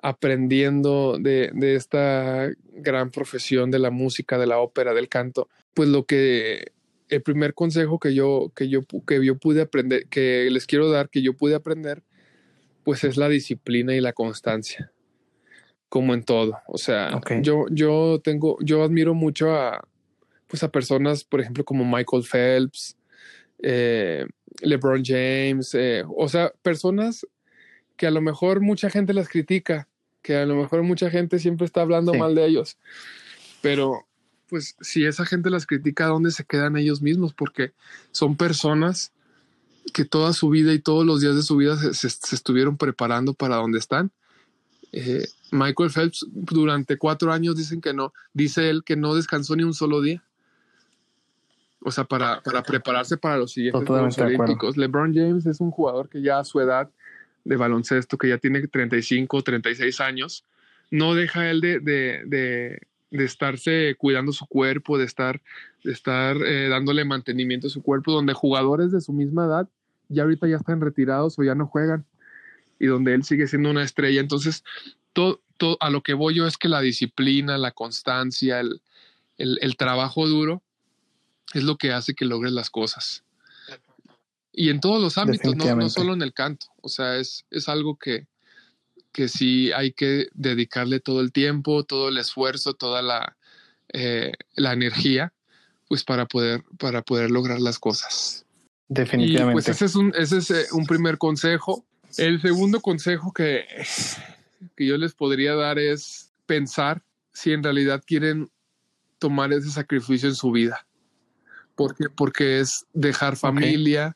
Speaker 1: aprendiendo de, de, esta gran profesión de la música, de la ópera, del canto, pues lo que el primer consejo que yo, que yo, que yo pude aprender, que les quiero dar, que yo pude aprender, pues es la disciplina y la constancia, como en todo. O sea, yo, yo tengo, yo admiro mucho a, pues a personas, por ejemplo, como Michael Phelps, eh, LeBron James, eh, o sea, personas que a lo mejor mucha gente las critica, que a lo mejor mucha gente siempre está hablando mal de ellos, pero pues si esa gente las critica, ¿dónde se quedan ellos mismos? Porque son personas que toda su vida y todos los días de su vida se, estuvieron preparando para donde están. Eh, Michael Phelps durante cuatro años dicen que no, dice él que no descansó ni un solo día. O sea, para, para prepararse para los siguientes Juegos Olímpicos. LeBron James es un jugador que ya a su edad de baloncesto, que ya tiene 35, 36 años, no deja él de de estarse cuidando su cuerpo, de estar, de estar eh, dándole mantenimiento a su cuerpo, donde jugadores de su misma edad ya ahorita ya están retirados o ya no juegan y donde él sigue siendo una estrella. Entonces, todo, todo a lo que voy yo es que la disciplina, la constancia, el, el, trabajo duro es lo que hace que logres las cosas. Y en todos los ámbitos, no, no, solo en el canto. O sea, es, es algo que, que sí hay que dedicarle todo el tiempo, todo el esfuerzo, toda la, eh, la energía, pues para poder, para poder lograr las cosas.
Speaker 2: Definitivamente.
Speaker 1: Y pues ese es un, ese es eh, un primer consejo. El segundo consejo que, que yo les podría dar es pensar si en realidad quieren tomar ese sacrificio en su vida. Porque, porque es dejar familia,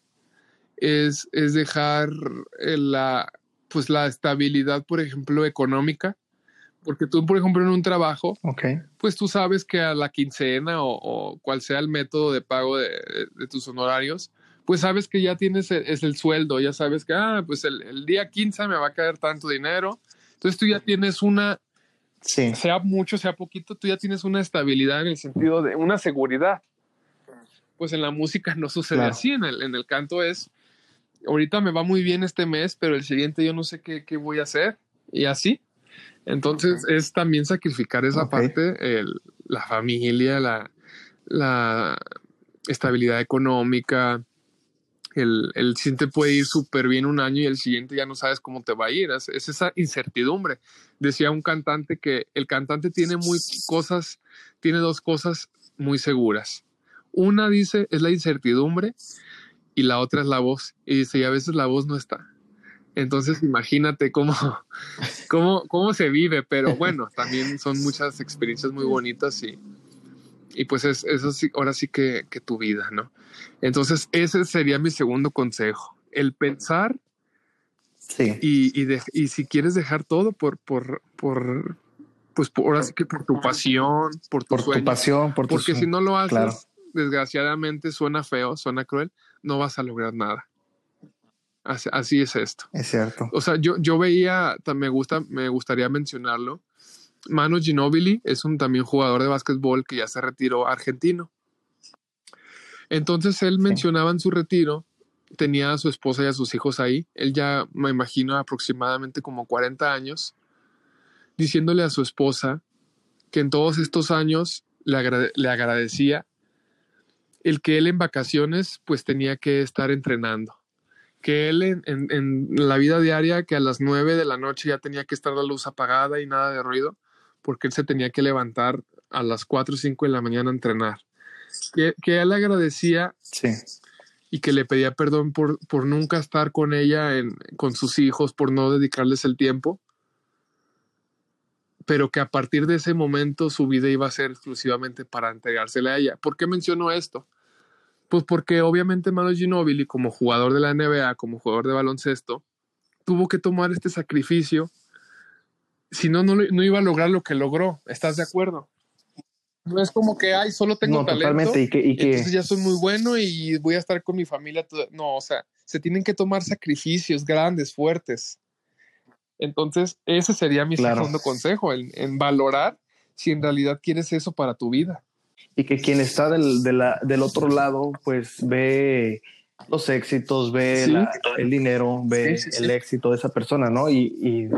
Speaker 1: es, es dejar eh, la, pues la estabilidad, por ejemplo, económica. Porque tú, por ejemplo, en un trabajo, pues tú sabes que a la quincena o, cual sea el método de pago de, tus honorarios, pues sabes que ya tienes el, es el sueldo, ya sabes que, ah, pues el, día 15 me va a caer tanto dinero. Entonces tú ya tienes una, sea mucho, sea poquito, tú ya tienes una estabilidad en el sentido de una seguridad. Pues en la música no sucede así, en el, en el canto es, ahorita me va muy bien este mes, pero el siguiente yo no sé qué, qué voy a hacer y así. Entonces es también sacrificar esa parte, el, la familia, la, la, estabilidad económica, el, el siguiente puede ir súper bien un año y el siguiente ya no sabes cómo te va a ir. Es, es, esa incertidumbre. Decía un cantante que el cantante tiene muy cosas, tiene dos cosas muy seguras. Una dice es la incertidumbre y la otra es la voz. Y dice, y a veces la voz no está. Entonces imagínate cómo, cómo, cómo se vive, pero bueno, también son muchas experiencias muy bonitas y, y pues es, eso sí, ahora sí que, que tu vida, ¿no? Entonces ese sería mi segundo consejo, el pensar
Speaker 2: sí.
Speaker 1: y, y, y si quieres dejar todo por, por, por pues por, ahora sí que por tu pasión, por tu,
Speaker 2: por tu pasión, por
Speaker 1: tu Porque si no lo haces, desgraciadamente suena feo, suena cruel, no vas a lograr nada. Así, es esto.
Speaker 2: Es cierto.
Speaker 1: O sea, yo, yo veía, me, gusta, me gustaría mencionarlo. Manu Ginobili es un también jugador de básquetbol que ya se retiró argentino. Entonces él mencionaba en su retiro, tenía a su esposa y a sus hijos ahí. Él ya, me imagino, aproximadamente como 40 años, diciéndole a su esposa que en todos estos años le, agrade- le agradecía el que él en vacaciones pues tenía que estar entrenando. Que él en, en- en la vida diaria, que a las nueve de la noche ya tenía que estar la luz apagada y nada de ruido, porque él se tenía que levantar a las 4 o 5 de la mañana a entrenar. Que, que él agradecía
Speaker 2: Sí.
Speaker 1: y que le pedía perdón por, por nunca estar con ella, en, con sus hijos, por no dedicarles el tiempo, pero que a partir de ese momento su vida iba a ser exclusivamente para entregársela a ella. ¿Por qué menciono esto? Pues porque obviamente Manu Ginóbili, como jugador de la NBA, como jugador de baloncesto, tuvo que tomar este sacrificio, si no, no, no iba a lograr lo que logró. ¿Estás de acuerdo? No es como que, ay, solo tengo
Speaker 2: No,
Speaker 1: talento.
Speaker 2: totalmente. Y que, y que
Speaker 1: Entonces ya soy muy bueno y voy a estar con mi familia. toda- No, o sea, se tienen que tomar sacrificios grandes, fuertes. Entonces, ese sería mi
Speaker 2: Claro.
Speaker 1: segundo consejo, en, en valorar si en realidad quieres eso para tu vida.
Speaker 2: y que quien está del, de la- del otro lado, pues ve los éxitos, ve
Speaker 1: Sí.
Speaker 2: la- el dinero, ve
Speaker 1: Sí, sí,
Speaker 2: el éxito de esa persona, ¿no? Y, y,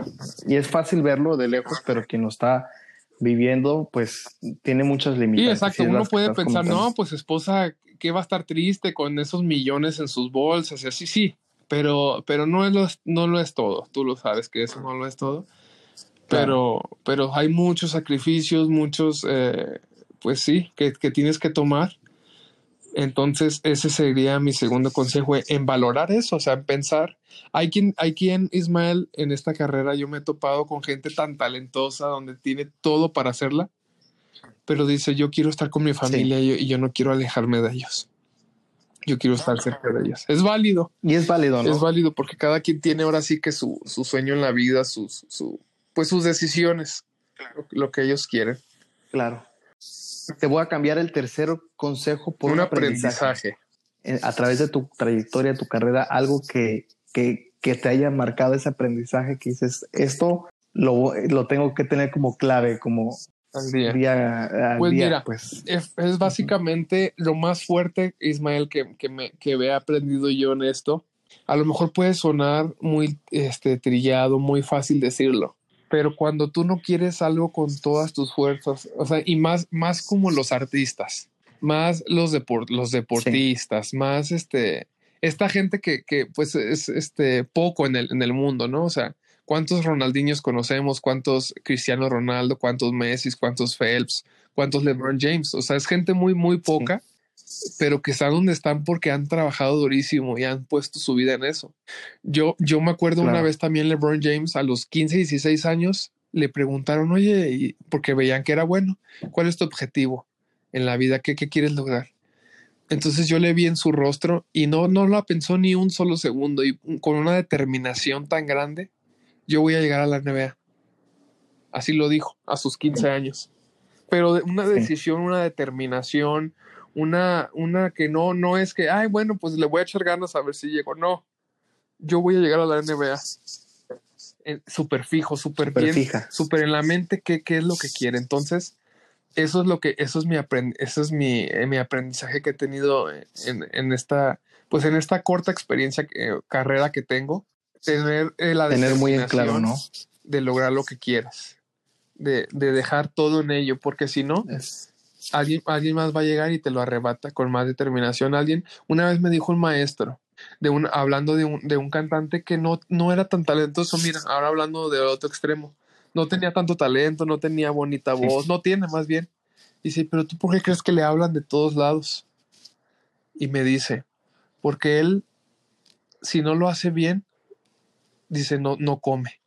Speaker 2: y es fácil verlo de lejos, pero quien lo está viviendo, pues tiene muchas
Speaker 1: Sí,
Speaker 2: limitantes.
Speaker 1: exacto. Uno puede pensar,
Speaker 2: comentando.
Speaker 1: no, pues esposa, ¿qué va a estar triste con esos millones en sus bolsas? Y así, sí, pero, pero no, es lo, no lo es todo. Tú lo sabes que eso no lo es todo. Pero, pero hay muchos sacrificios, muchos, eh, pues sí, que, que tienes que tomar. Entonces, ese sería mi segundo consejo, en valorar eso, o sea, en pensar. Hay quien, hay quien, Ismael, en esta carrera yo me he topado con gente tan talentosa, donde tiene todo para hacerla, pero dice, yo quiero estar con mi familia y, yo, y yo no quiero alejarme de ellos. Yo quiero estar cerca de ellos. Es válido,
Speaker 2: Y es válido, ¿no?
Speaker 1: es válido porque cada quien tiene ahora sí que su, su sueño en la vida, sus, su, pues sus decisiones, lo, lo que ellos quieren.
Speaker 2: Claro. Te voy a cambiar el tercer consejo por
Speaker 1: un
Speaker 2: un aprendizaje.
Speaker 1: aprendizaje.
Speaker 2: A través de tu trayectoria, tu carrera, algo que, que, que te haya marcado ese aprendizaje que dices, esto lo, lo tengo que tener como clave, como
Speaker 1: al día.
Speaker 2: día a
Speaker 1: Pues
Speaker 2: día,
Speaker 1: mira,
Speaker 2: pues.
Speaker 1: Es, es básicamente lo más fuerte, Ismael, que, que, me, que he aprendido yo en esto. A lo mejor puede sonar muy este, trillado, muy fácil decirlo, pero cuando tú no quieres algo con todas tus fuerzas, o sea, y más, más como los artistas, más los, depor los deportistas, más este, esta gente que, que pues es este, poco en el, en el mundo, ¿no? O sea, ¿cuántos Ronaldinhos conocemos? ¿Cuántos Cristiano Ronaldo? ¿Cuántos Messi? ¿Cuántos Phelps? ¿Cuántos LeBron James? O sea, es gente muy, muy poca, sí. Pero que están donde están porque han trabajado durísimo y han puesto su vida en eso. Yo, yo me acuerdo claro. una vez también LeBron James a los 15, 16 años le preguntaron, oye, y porque veían que era bueno, ¿cuál es tu objetivo en la vida? ¿Qué, qué quieres lograr? Entonces yo le vi en su rostro y no, no lo pensó ni un solo segundo y con una determinación tan grande, yo voy a llegar a la NBA. Así lo dijo a sus 15 años. Pero una decisión, una determinación, una, una que no, no es que, ay, bueno, pues le voy a echar ganas a ver si llego. No, yo voy a llegar a la NBA. Súper fijo, súper bien,
Speaker 2: fija.
Speaker 1: súper en la mente qué, qué es lo que quiere. Entonces, eso es lo que, eso es mi aprend eso es mi, eh, mi aprendizaje que he tenido en, en, esta, pues en esta corta experiencia, eh, carrera que tengo, tener eh, la
Speaker 2: tener muy en claro, ¿no?
Speaker 1: De lograr lo que quieras, de, de dejar todo en ello, porque si no,
Speaker 2: es.
Speaker 1: Alguien, alguien más va a llegar y te lo arrebata con más determinación. Alguien, una vez me dijo un maestro, de un, hablando de un, de un cantante que no, no era tan talentoso, mira, ahora hablando de otro extremo, no tenía tanto talento, no tenía bonita voz, no tiene más bien. Dice, pero tú por qué crees que le hablan de todos lados? Y me dice, porque él, si no lo hace bien, dice, no, no come.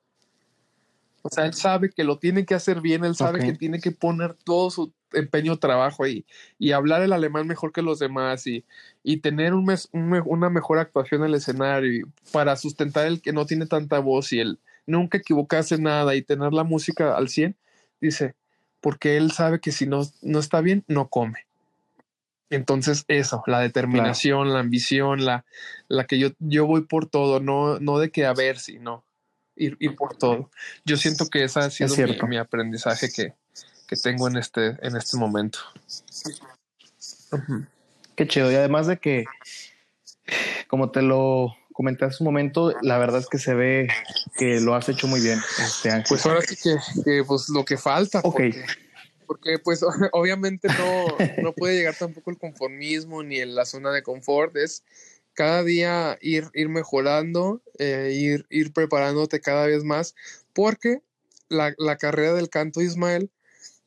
Speaker 1: O sea, él sabe que lo tiene que hacer bien, él sabe okay. que tiene que poner todo su empeño, trabajo ahí y hablar el alemán mejor que los demás y, y tener un mes, un, una mejor actuación en el escenario para sustentar el que no tiene tanta voz y el nunca equivocarse nada y tener la música al 100, dice, porque él sabe que si no, no está bien, no come. Entonces eso, la determinación, claro. la ambición, la, la que yo, yo voy por todo, no, no de que a ver si, no, ir, ir por todo. Yo siento que ese ha sido mi, mi, aprendizaje que, que tengo en este, en este momento.
Speaker 2: Uh -huh. Qué chido. Y además de que, como te lo comenté hace un momento, la verdad es que se ve que lo has hecho muy bien. Este
Speaker 1: Pues ahora sí que, que pues lo que falta.
Speaker 2: Ok.
Speaker 1: porque pues obviamente no, no puede llegar tampoco el conformismo ni en la zona de confort, es cada día ir, ir mejorando, eh, ir, ir preparándote cada vez más, porque la, la, carrera del canto Ismael,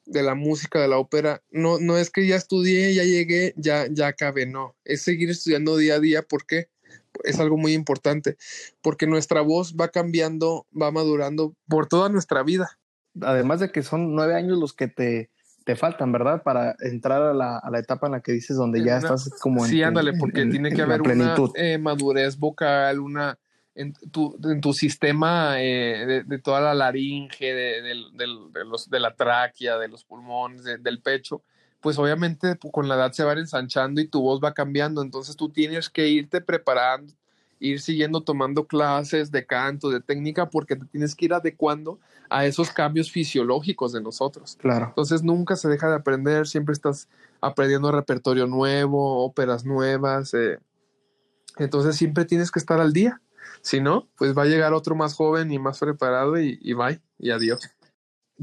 Speaker 1: de la música, de la ópera, no, no es que ya estudié, ya llegué, ya, ya acabé, no, es seguir estudiando día a día, porque es algo muy importante, porque nuestra voz va cambiando, va madurando por toda nuestra vida.
Speaker 2: Además de que son nueve años los que te, te faltan, ¿verdad? Para entrar a la, a la, etapa en la que dices donde ya estás como
Speaker 1: en. Sí, ándale, porque tiene que haber una eh, madurez vocal, una. En tu, en tu sistema eh, de, toda la laringe, de, de, los, de la tráquea, de los pulmones, del pecho, pues obviamente con la edad se van ensanchando y tu voz va cambiando. Entonces tú tienes que irte preparando, ir siguiendo tomando clases de canto, de técnica, porque te tienes que ir adecuando a esos cambios fisiológicos de nosotros.
Speaker 2: Claro.
Speaker 1: Entonces nunca se deja de aprender, siempre estás aprendiendo repertorio nuevo, óperas nuevas. Eh. entonces siempre tienes que estar al día. Si no, pues va a llegar otro más joven y más preparado y, y bye y adiós.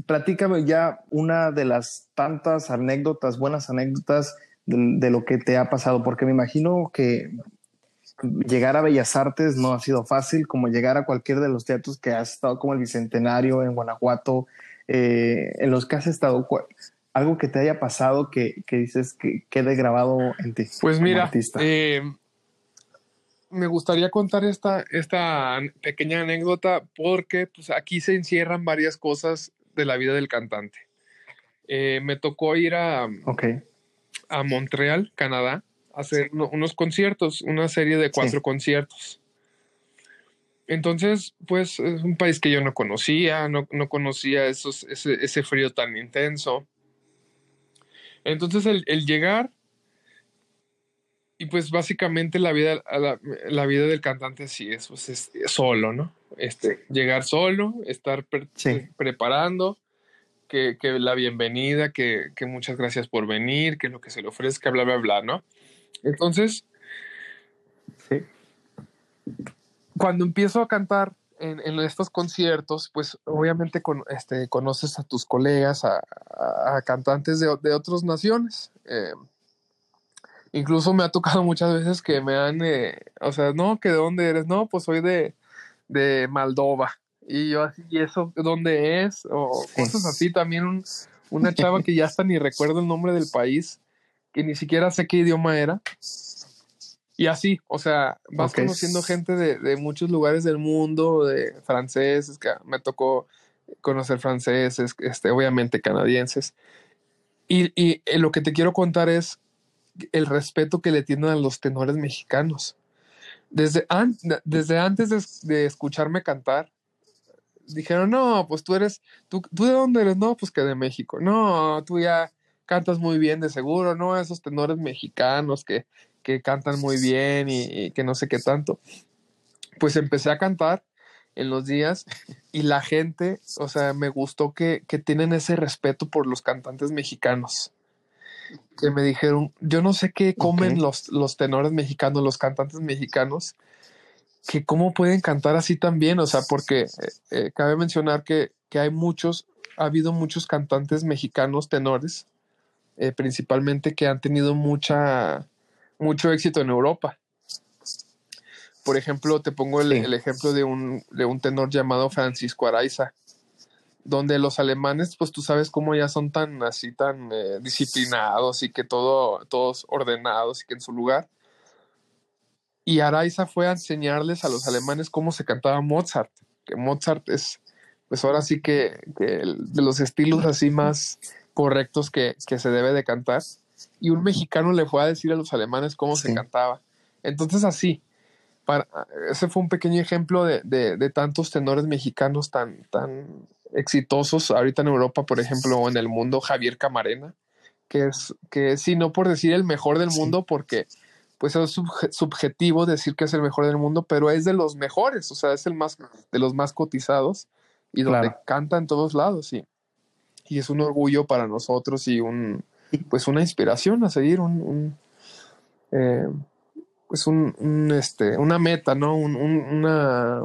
Speaker 2: Platícame ya una de las tantas anécdotas, buenas anécdotas de, lo que te ha pasado, porque me imagino que llegar a Bellas Artes no ha sido fácil, como llegar a cualquier de los teatros que has estado, como el Bicentenario en Guanajuato, eh, en los que has estado, algo que te haya pasado que, dices que quede grabado en ti.
Speaker 1: Pues mira, eh, me gustaría contar esta, esta pequeña anécdota porque pues, aquí se encierran varias cosas de la vida del cantante. Eh, me tocó ir a, a Montreal, Canadá, hacer unos conciertos, una serie de cuatro conciertos. Entonces, pues es un país que yo no conocía, no, no conocía esos, ese, frío tan intenso. Entonces, el, llegar y pues básicamente la vida, la, vida del cantante sí es, pues, es, solo, ¿no? Este, llegar solo, estar preparando, que, que, la bienvenida, que, que, muchas gracias por venir, que lo que se le ofrezca, bla, bla, bla, ¿no? Entonces, cuando empiezo a cantar en, estos conciertos, pues obviamente con, este, conoces a tus colegas, a, cantantes de, otras naciones. Eh, incluso me ha tocado muchas veces que me han, eh, o sea, no, que de dónde eres, no, pues soy de, de Moldova. Y yo así, ¿y eso dónde es? O cosas así. También una chava que ya hasta ni recuerdo el nombre del país que ni siquiera sé qué idioma era. Y así, o sea, vas conociendo gente de, muchos lugares del mundo, de franceses, que me tocó conocer franceses, este, obviamente canadienses. Y, y eh, lo que te quiero contar es el respeto que le tienen a los tenores mexicanos. Desde, desde antes de, escucharme cantar, dijeron, no, pues tú eres, ¿tú, ¿tú de dónde eres? No, pues que de México. No, tú ya cantas muy bien de seguro, ¿no? Esos tenores mexicanos que, que cantan muy bien y, que no sé qué tanto. Pues empecé a cantar en los días y la gente, o sea, me gustó que, que tienen ese respeto por los cantantes mexicanos. Que me dijeron, yo no sé qué comen los, los tenores mexicanos, los cantantes mexicanos, que cómo pueden cantar así también, o sea, porque eh, eh, cabe mencionar que, que hay muchos, ha habido muchos cantantes mexicanos tenores eh, principalmente que han tenido mucha, mucho éxito en Europa. Por ejemplo, te pongo el, ejemplo de un, de un, tenor llamado Francisco Araiza, donde los alemanes, pues tú sabes cómo ya son tan así, tan eh, disciplinados y que todo, todos ordenados y que en su lugar. Y Araiza fue a enseñarles a los alemanes cómo se cantaba Mozart, que Mozart es, pues ahora sí que, que de los estilos así más correctos que, se debe de cantar. Y un mexicano le fue a decir a los alemanes cómo se cantaba. Entonces así, para, ese fue un pequeño ejemplo de, tantos tenores mexicanos tan, tan exitosos ahorita en Europa, por ejemplo, o en el mundo, Javier Camarena, que es, que sí, no por decir el mejor del mundo, porque pues es subjetivo decir que es el mejor del mundo, pero es de los mejores, o sea, es el más, de los más cotizados y donde canta en todos lados, sí y es un orgullo para nosotros y un pues una inspiración a seguir un, eh, pues un, este una meta no una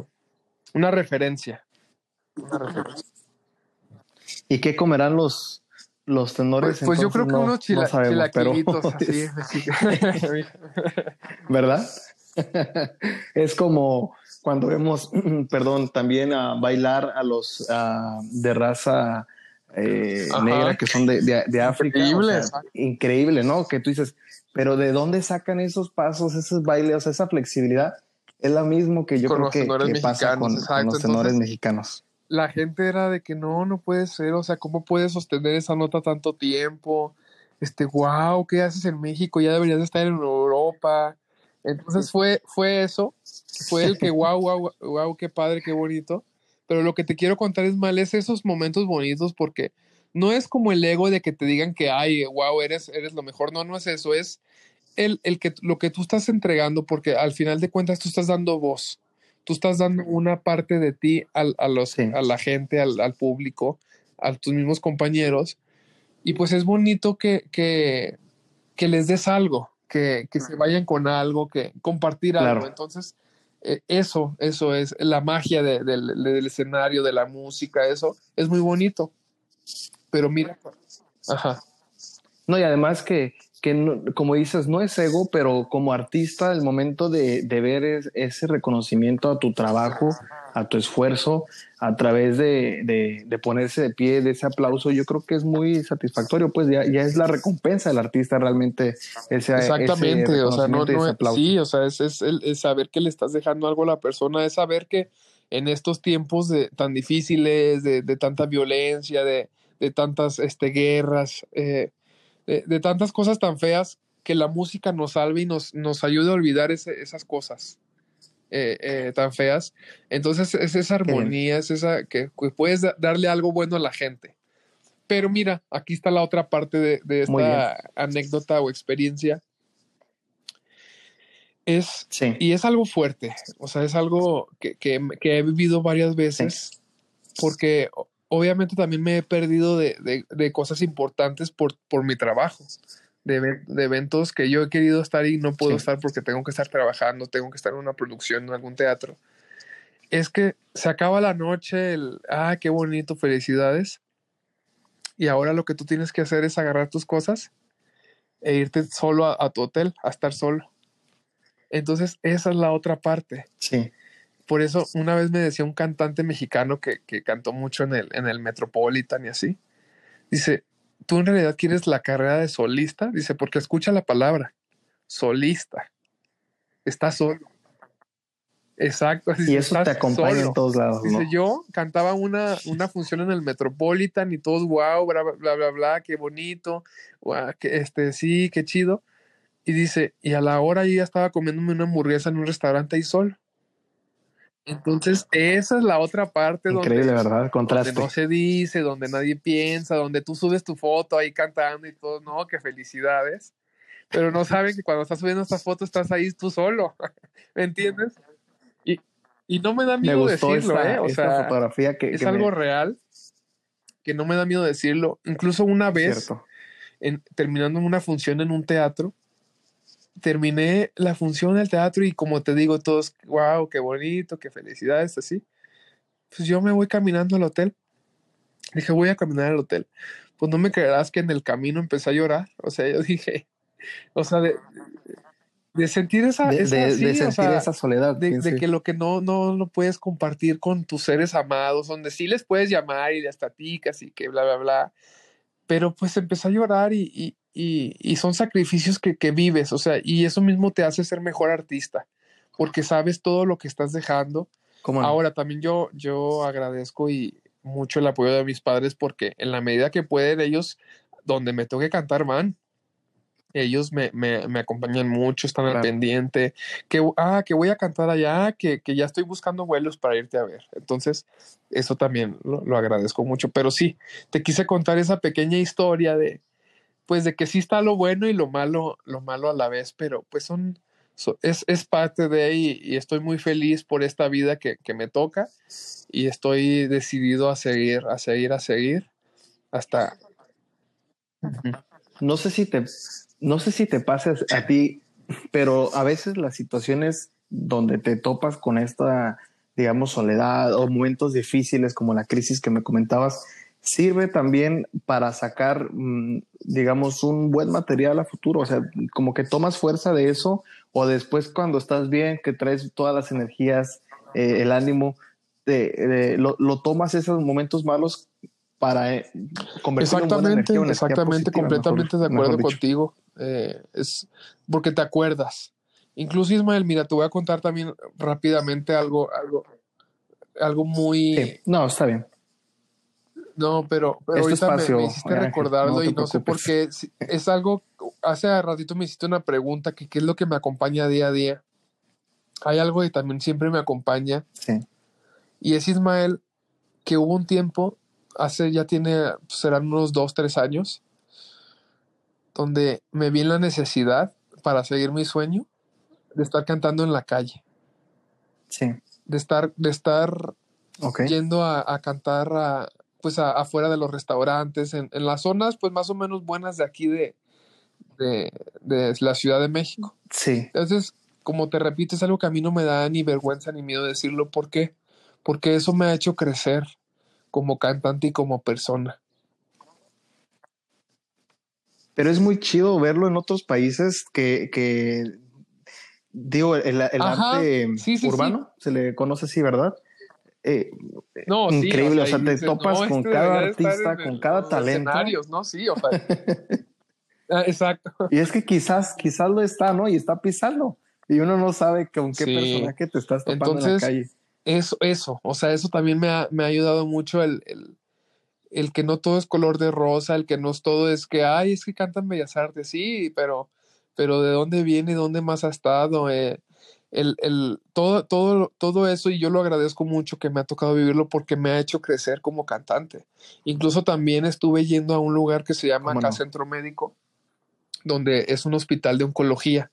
Speaker 1: una referencia
Speaker 2: y qué comerán los los tenores.
Speaker 1: Pues, pues yo creo que unos chila, chilaquilitos así.
Speaker 2: ¿Verdad? es como cuando vemos, perdón, también a bailar a los de raza eh, negra que son de, de, África. Increíble. increíble, ¿no? Que tú dices, pero ¿de dónde sacan esos pasos, esos bailes, esa flexibilidad? Es lo mismo que yo creo que, pasa con, los tenores mexicanos.
Speaker 1: La gente era de que no, no puede ser, o sea, ¿cómo puedes sostener esa nota tanto tiempo? Este, wow, ¿qué haces en México? Ya deberías estar en Europa. Entonces fue, fue eso, fue el que wow, wow, wow, qué padre, qué bonito. Pero lo que te quiero contar es mal, es esos momentos bonitos porque no es como el ego de que te digan que, ay, wow, eres, eres lo mejor. No, no es eso, es el, el que, lo que tú estás entregando porque al final de cuentas tú estás dando voz. Tú estás dando una parte de ti al, a, los, a la gente, al, al, público, a tus mismos compañeros. Y pues es bonito que, que, que les des algo que, se vayan con algo, que compartir algo. Entonces, eso, eso es la magia del escenario, de la música, eso es muy bonito. Pero mira, ajá.
Speaker 2: No, y además que, que como dices, no es ego, pero como artista, el momento de, de ver ese reconocimiento a tu trabajo, a tu esfuerzo, a través de, de, ponerse de pie, de ese aplauso, yo creo que es muy satisfactorio, pues ya, ya es la recompensa del artista realmente ese
Speaker 1: Exactamente, o sea, no, no sí, o sea, es, es, es, saber que le estás dejando algo a la persona, es saber que en estos tiempos de, tan difíciles, de, de tanta violencia, de, de tantas este, guerras, eh, de, tantas cosas tan feas, que la música nos salve y nos, nos ayude a olvidar esas cosas. Eh, eh, tan feas. Entonces es esa armonía, es esa que, puedes darle algo bueno a la gente. Pero mira, aquí está la otra parte de, esta anécdota o experiencia. Es, Y es algo fuerte, o sea, es algo que, he vivido varias veces, porque obviamente también me he perdido de, de cosas importantes por, por mi trabajo de, eventos que yo he querido estar y no puedo estar porque tengo que estar trabajando, tengo que estar en una producción, en algún teatro. Es que se acaba la noche, el, ah, qué bonito, felicidades. Y ahora lo que tú tienes que hacer es agarrar tus cosas e irte solo a, tu hotel, a estar solo. Entonces, esa es la otra parte.
Speaker 2: Sí.
Speaker 1: Por eso, una vez me decía un cantante mexicano que, que cantó mucho en el, en el Metropolitan y así. Dice, tú en realidad quieres la carrera de solista, dice, porque escucha la palabra, solista. Estás solo. Exacto.
Speaker 2: y eso te acompaña en todos lados.
Speaker 1: Dice, yo cantaba una, una función en el Metropolitan y todos, wow, bla, bla, bla, bla, qué bonito, que, este, sí, qué chido. Y dice, y a la hora yo ya estaba comiéndome una hamburguesa en un restaurante ahí solo. Entonces, esa es la otra parte
Speaker 2: Increíble, donde, ¿verdad?
Speaker 1: donde no se dice, donde nadie piensa, donde tú subes tu foto ahí cantando y todo, no, qué felicidades. Pero no saben que cuando estás subiendo esta foto estás ahí tú solo, ¿me entiendes? Y, y no me da miedo decirlo, ¿eh? O sea,
Speaker 2: fotografía que,
Speaker 1: es algo real que no me da miedo decirlo. Incluso una vez, en, terminando una función en un teatro, terminé la función del teatro y como te digo, todos, wow, qué bonito, qué felicidades, así. Pues yo me voy caminando al hotel. Dije, voy a caminar al hotel. Pues no me creerás que en el camino empecé a llorar. O sea, yo dije, o sea, de, de sentir esa,
Speaker 2: de, sentir esa soledad.
Speaker 1: De, que lo que no, no lo puedes compartir con tus seres amados, donde sí les puedes llamar y les platicas y que bla, bla, bla. Pero pues empecé a llorar y, y, son sacrificios que, que, vives, o sea, y eso mismo te hace ser mejor artista, porque sabes todo lo que estás dejando. Ahora también yo, yo agradezco y mucho el apoyo de mis padres porque en la medida que pueden ellos, donde me toque cantar van, ellos me, me, me acompañan mucho, están al pendiente, que, ah, que voy a cantar allá, que, que, ya estoy buscando vuelos para irte a ver. Entonces, eso también lo, lo agradezco mucho, pero sí, te quise contar esa pequeña historia de, pues de que sí está lo bueno y lo malo, lo malo a la vez, pero pues son, es, es, parte de ahí y estoy muy feliz por esta vida que, que, me toca y estoy decidido a seguir, a seguir, a seguir hasta...
Speaker 2: No sé si te, no sé si te pases a ti, pero a veces las situaciones donde te topas con esta, digamos, soledad o momentos difíciles como la crisis que me comentabas, sirve también para sacar, mm, digamos, un buen material a futuro. O sea, como que tomas fuerza de eso o después cuando estás bien, que traes todas las energías, eh, el ánimo, lo, lo, tomas esos momentos malos para eh,
Speaker 1: exactamente, en exactamente, completamente de acuerdo contigo. Eh, es porque te acuerdas. Incluso Ismael, mira, te voy a contar también rápidamente algo, algo, algo muy.
Speaker 2: No, está bien.
Speaker 1: No, pero, pero este ahorita me, hiciste recordarlo y no sé por qué. Es algo. Hace ratito me hiciste una pregunta que qué es lo que me acompaña día a día. Hay algo que también siempre me acompaña.
Speaker 2: Sí.
Speaker 1: Y es Ismael, que hubo un tiempo, hace ya tiene, serán unos dos, tres años, donde me vi en la necesidad para seguir mi sueño de estar cantando en la calle.
Speaker 2: Sí.
Speaker 1: De estar, de estar yendo a, cantar a, pues afuera de los restaurantes, en, las zonas pues más o menos buenas de aquí de, de, de, la Ciudad de México.
Speaker 2: Sí.
Speaker 1: Entonces, como te repito, es algo que a mí no me da ni vergüenza ni miedo decirlo. ¿Por qué? porque eso me ha hecho crecer como cantante y como persona.
Speaker 2: Pero es muy chido verlo en otros países que, que digo, el, arte urbano se le conoce así, ¿verdad? Eh, no, increíble, o sea, te topas con este cada artista, con cada talento.
Speaker 1: Escenarios, ¿no? Sí, o sea. Ah, exacto.
Speaker 2: Y es que quizás, quizás lo está, ¿no? Y está pisando. Y uno no sabe con qué personaje te estás topando en la calle
Speaker 1: eso, eso, o sea, eso también me ha, me ha ayudado mucho el, el, el, que no todo es color de rosa, el que no es todo es que, ay, es que cantan Bellas Artes, sí, pero, pero de dónde viene, dónde más ha estado, eh, el, el, todo, todo, todo eso, y yo lo agradezco mucho que me ha tocado vivirlo porque me ha hecho crecer como cantante. Incluso también estuve yendo a un lugar que se llama acá Centro Médico, donde es un hospital de oncología.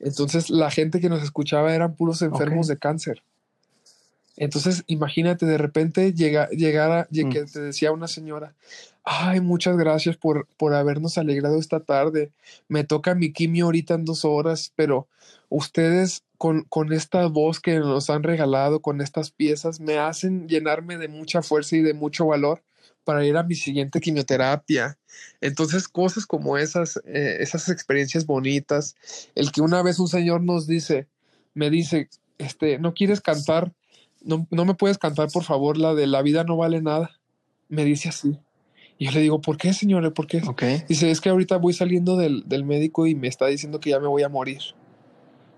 Speaker 1: Entonces la gente que nos escuchaba eran puros enfermos de cáncer. Entonces, imagínate, de repente llega, llegara, mm. que te decía una señora, ay, muchas gracias por, por habernos alegrado esta tarde. Me toca mi quimio ahorita en dos horas, pero ustedes con, con esta voz que nos han regalado, con estas piezas, me hacen llenarme de mucha fuerza y de mucho valor para ir a mi siguiente quimioterapia. Entonces, cosas como esas, eh, esas experiencias bonitas, el que una vez un señor nos dice, me dice, este, ¿no quieres cantar? No, no me puedes cantar, por favor, la de la vida no vale nada. Me dice así. Y yo le digo, ¿por qué, señores? ¿Por qué? Dice, es que ahorita voy saliendo del, del, médico y me está diciendo que ya me voy a morir.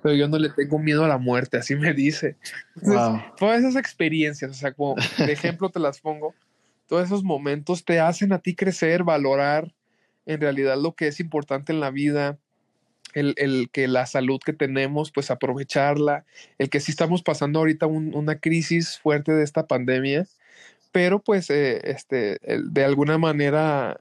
Speaker 1: Pero yo no le tengo miedo a la muerte, así me dice. todas esas experiencias, o sea, como de ejemplo te las pongo, todos esos momentos te hacen a ti crecer, valorar en realidad lo que es importante en la vida, el, que la salud que tenemos, pues aprovecharla, el que sí estamos pasando ahorita una crisis fuerte de esta pandemia, pero pues eh, este, de alguna manera,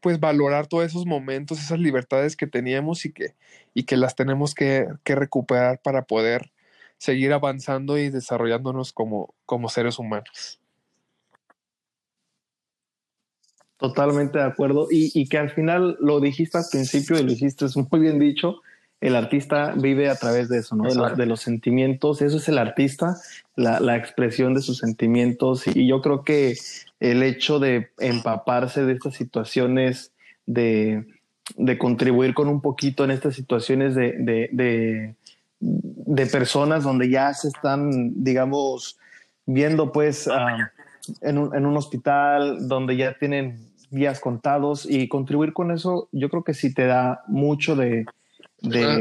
Speaker 1: pues valorar todos esos momentos, esas libertades que teníamos y que, y que las tenemos que, que recuperar para poder seguir avanzando y desarrollándonos como, como seres humanos.
Speaker 2: Totalmente de acuerdo. Y, que al final lo dijiste al principio y lo dijiste es muy bien dicho. El artista vive a través de eso, ¿no? De, los sentimientos. Eso es el artista, la, expresión de sus sentimientos. Y, yo creo que el hecho de empaparse de estas situaciones, de, contribuir con un poquito en estas situaciones de, de, personas donde ya se están, digamos, viendo pues ah, en, un, en un hospital, donde ya tienen días contados y contribuir con eso, yo creo que sí te da mucho de,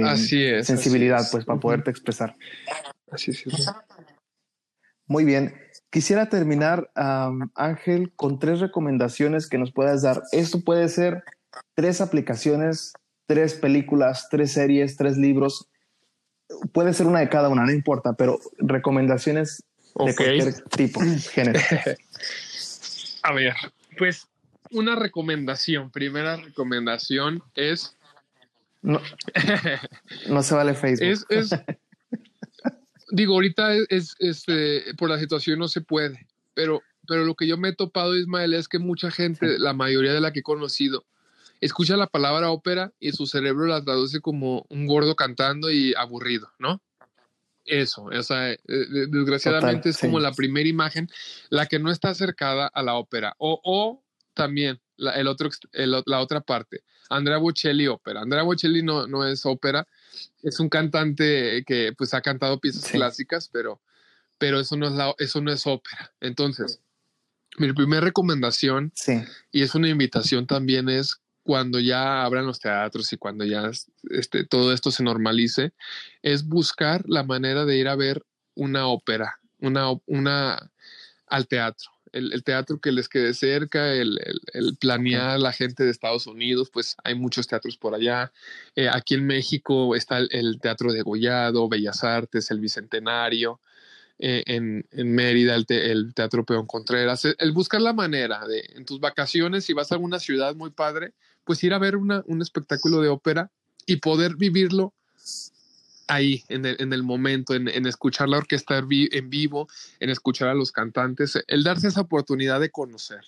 Speaker 1: ah,
Speaker 2: sensibilidad, pues, para poderte expresar.
Speaker 1: Así es.
Speaker 2: Muy bien. Quisiera terminar, Ángel, con tres recomendaciones que nos puedas dar. Esto puede ser tres aplicaciones, tres películas, tres series, tres libros. Puede ser una de cada una, no importa, pero recomendaciones de cualquier tipo, género.
Speaker 1: A ver, pues una recomendación. Primera recomendación es.
Speaker 2: No, no se vale Facebook.
Speaker 1: Es, digo, ahorita es, este, por la situación no se puede, pero, pero lo que yo me he topado, Ismael, es que mucha gente, la mayoría de la que he conocido, escucha la palabra ópera y su cerebro la traduce como un gordo cantando y aburrido, ¿no? Eso, o sea, eh, desgraciadamente es como la primera imagen, la que no está acercada a la ópera. O, o también la, el otro, la otra parte, Andrea Bocelli ópera. Andrea Bocelli no, no es ópera, es un cantante que pues ha cantado piezas clásicas, pero, pero eso, no es eso no es ópera. Entonces, mi primera recomendación, y es una invitación también, es cuando ya abran los teatros y cuando ya este, todo esto se normalice, es buscar la manera de ir a ver una ópera, una, una al teatro. El, teatro que les quede cerca, el, planear la gente de Estados Unidos, pues hay muchos teatros por allá. Eh, aquí en México está el, Teatro de Gollado, Bellas Artes, el Bicentenario. Eh, en, Mérida, el, Teatro Peón Contreras, el, buscar la manera de en tus vacaciones, si vas a alguna ciudad muy padre, pues ir a ver un espectáculo de ópera y poder vivirlo ahí, en el, momento, en, escuchar la orquesta en vivo, en escuchar a los cantantes, el darse esa oportunidad de conocer.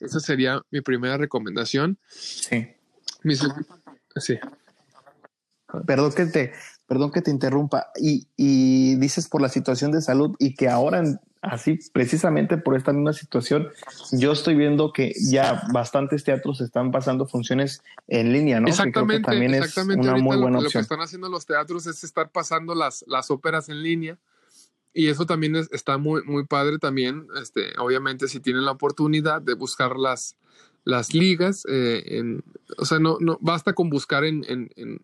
Speaker 1: Esa sería mi primera recomendación.
Speaker 2: Sí.
Speaker 1: sí.
Speaker 2: Perdón que te, perdón que te interrumpa. Y, y dices por la situación de salud y que ahora así precisamente por esta misma situación, yo estoy viendo que ya bastantes teatros están pasando funciones en línea, ¿no?
Speaker 1: Exactamente, también exactamente. Es una muy buena lo, opción. Lo que están haciendo los teatros es estar pasando las, las óperas en línea. Y eso también está muy, muy padre también. Este, obviamente, si tienen la oportunidad de buscar las, las ligas, eh, en, o sea, no, no basta con buscar en, en, en,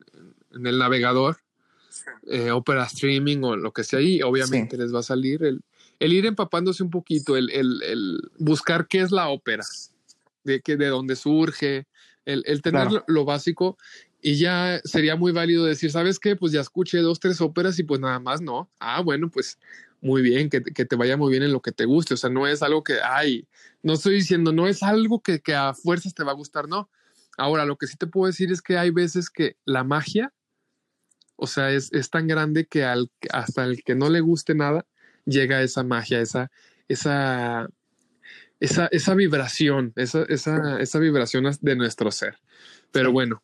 Speaker 1: el navegador eh, ópera streaming o lo que sea ahí, obviamente les va a salir el, el ir empapándose un poquito, el, el, buscar qué es la ópera, de, que, de dónde surge, el, tener lo, básico y ya sería muy válido decir, ¿sabes qué? Pues ya escuché dos, tres óperas y pues nada más, ¿no? Ah, bueno, pues muy bien, que, que te vaya muy bien en lo que te guste, o sea, no es algo que, ay, no estoy diciendo, no es algo que, que a fuerzas te va a gustar, no. Ahora, lo que sí te puedo decir es que hay veces que la magia, o sea, es, es tan grande que al, hasta el que no le guste nada, llega esa magia, esa, esa, esa, esa vibración, esa, esa, esa vibración de nuestro ser. Pero bueno,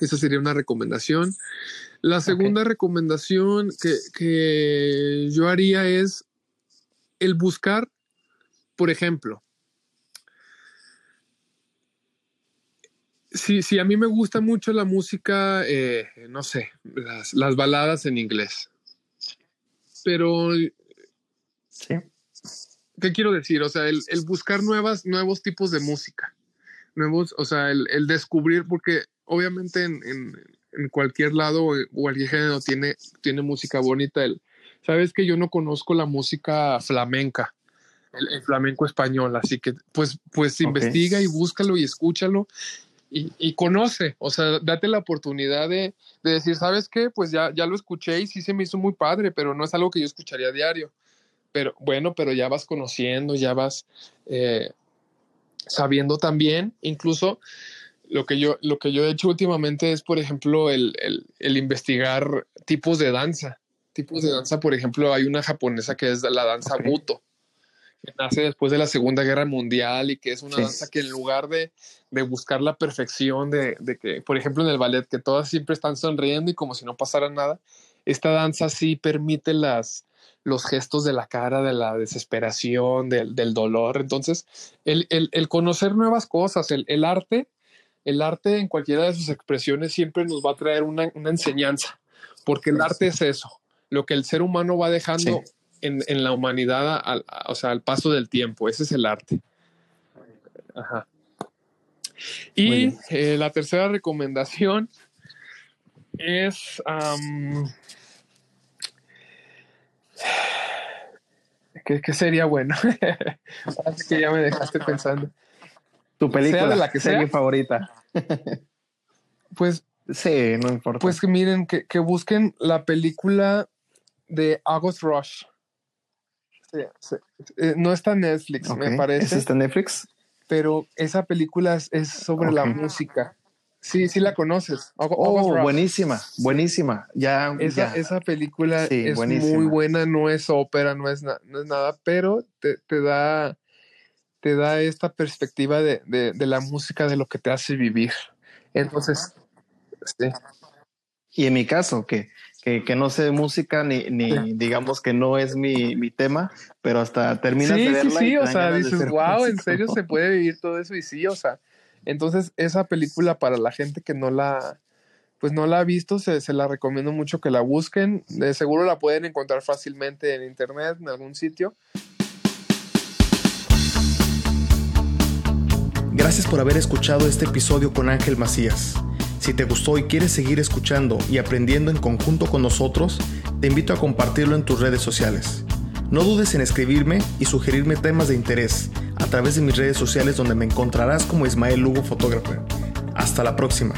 Speaker 1: esa sería una recomendación. La segunda recomendación que, que, yo haría es el buscar, por ejemplo, si, si a mí me gusta mucho la música, eh, no sé, las, las, baladas en inglés, pero
Speaker 2: Sí.
Speaker 1: ¿Qué quiero decir? O sea, el, buscar nuevas, nuevos tipos de música. Nuevos, o sea, el, descubrir, porque obviamente en, cualquier lado o cualquier género tiene, tiene música bonita. El, Sabes que yo no conozco la música flamenca, el, flamenco español, así que pues, pues investiga y búscalo y escúchalo y, conoce, o sea, date la oportunidad de, de, decir, ¿sabes qué? Pues ya, ya lo escuché y sí se me hizo muy padre, pero no es algo que yo escucharía a diario. Pero bueno, pero ya vas conociendo, ya vas eh, sabiendo también, incluso lo que yo, lo que yo he hecho últimamente es, por ejemplo, el, investigar tipos de danza. Tipos de danza, por ejemplo, hay una japonesa que es la danza buto, que nace después de la Segunda Guerra Mundial y que es una danza que en lugar de, buscar la perfección, de, de, que, por ejemplo, en el ballet, que todas siempre están sonriendo y como si no pasara nada, esta danza sí permite las, los gestos de la cara, de la desesperación, del, dolor. Entonces, el, conocer nuevas cosas, el, arte, el arte en cualquiera de sus expresiones siempre nos va a traer una, enseñanza, porque el arte es eso, lo que el ser humano va dejando en, la humanidad, al, o sea, al paso del tiempo, ese es el arte. Ajá. Y eh, la tercera recomendación es ¿Qué, sería bueno? Así que ya me dejaste pensando.
Speaker 2: Tu película, de la que sea favorita.
Speaker 1: pues
Speaker 2: sí, no importa.
Speaker 1: Pues que miren, que, busquen la película de August Rush. Eh, no está en Netflix, me parece.
Speaker 2: está en Netflix?
Speaker 1: Pero esa película es, sobre la música. Sí, sí la conoces.
Speaker 2: oh, buenísima, buenísima. Ya,
Speaker 1: esa, esa película es muy buena, no es ópera, no es, no es nada, pero te, da, te da esta perspectiva de, la música, de lo que te hace vivir. Entonces, sí.
Speaker 2: Y en mi caso, que, que, no sé de música ni, ni digamos que no es mi, mi, tema, pero hasta terminas de verla.
Speaker 1: Sí, sí, o sea, dices, wow, en serio se puede vivir todo eso y sí, o sea, entonces esa película para la gente que no la, pues no la ha visto, se, se la recomiendo mucho que la busquen, de seguro la pueden encontrar fácilmente en internet, en algún sitio.
Speaker 2: Gracias por haber escuchado este episodio con Ángel Macías. Si te gustó y quieres seguir escuchando y aprendiendo en conjunto con nosotros, te invito a compartirlo en tus redes sociales. No dudes en escribirme y sugerirme temas de interés a través de mis redes sociales donde me encontrarás como Ismael Lugo Fotógrafo. Hasta la próxima.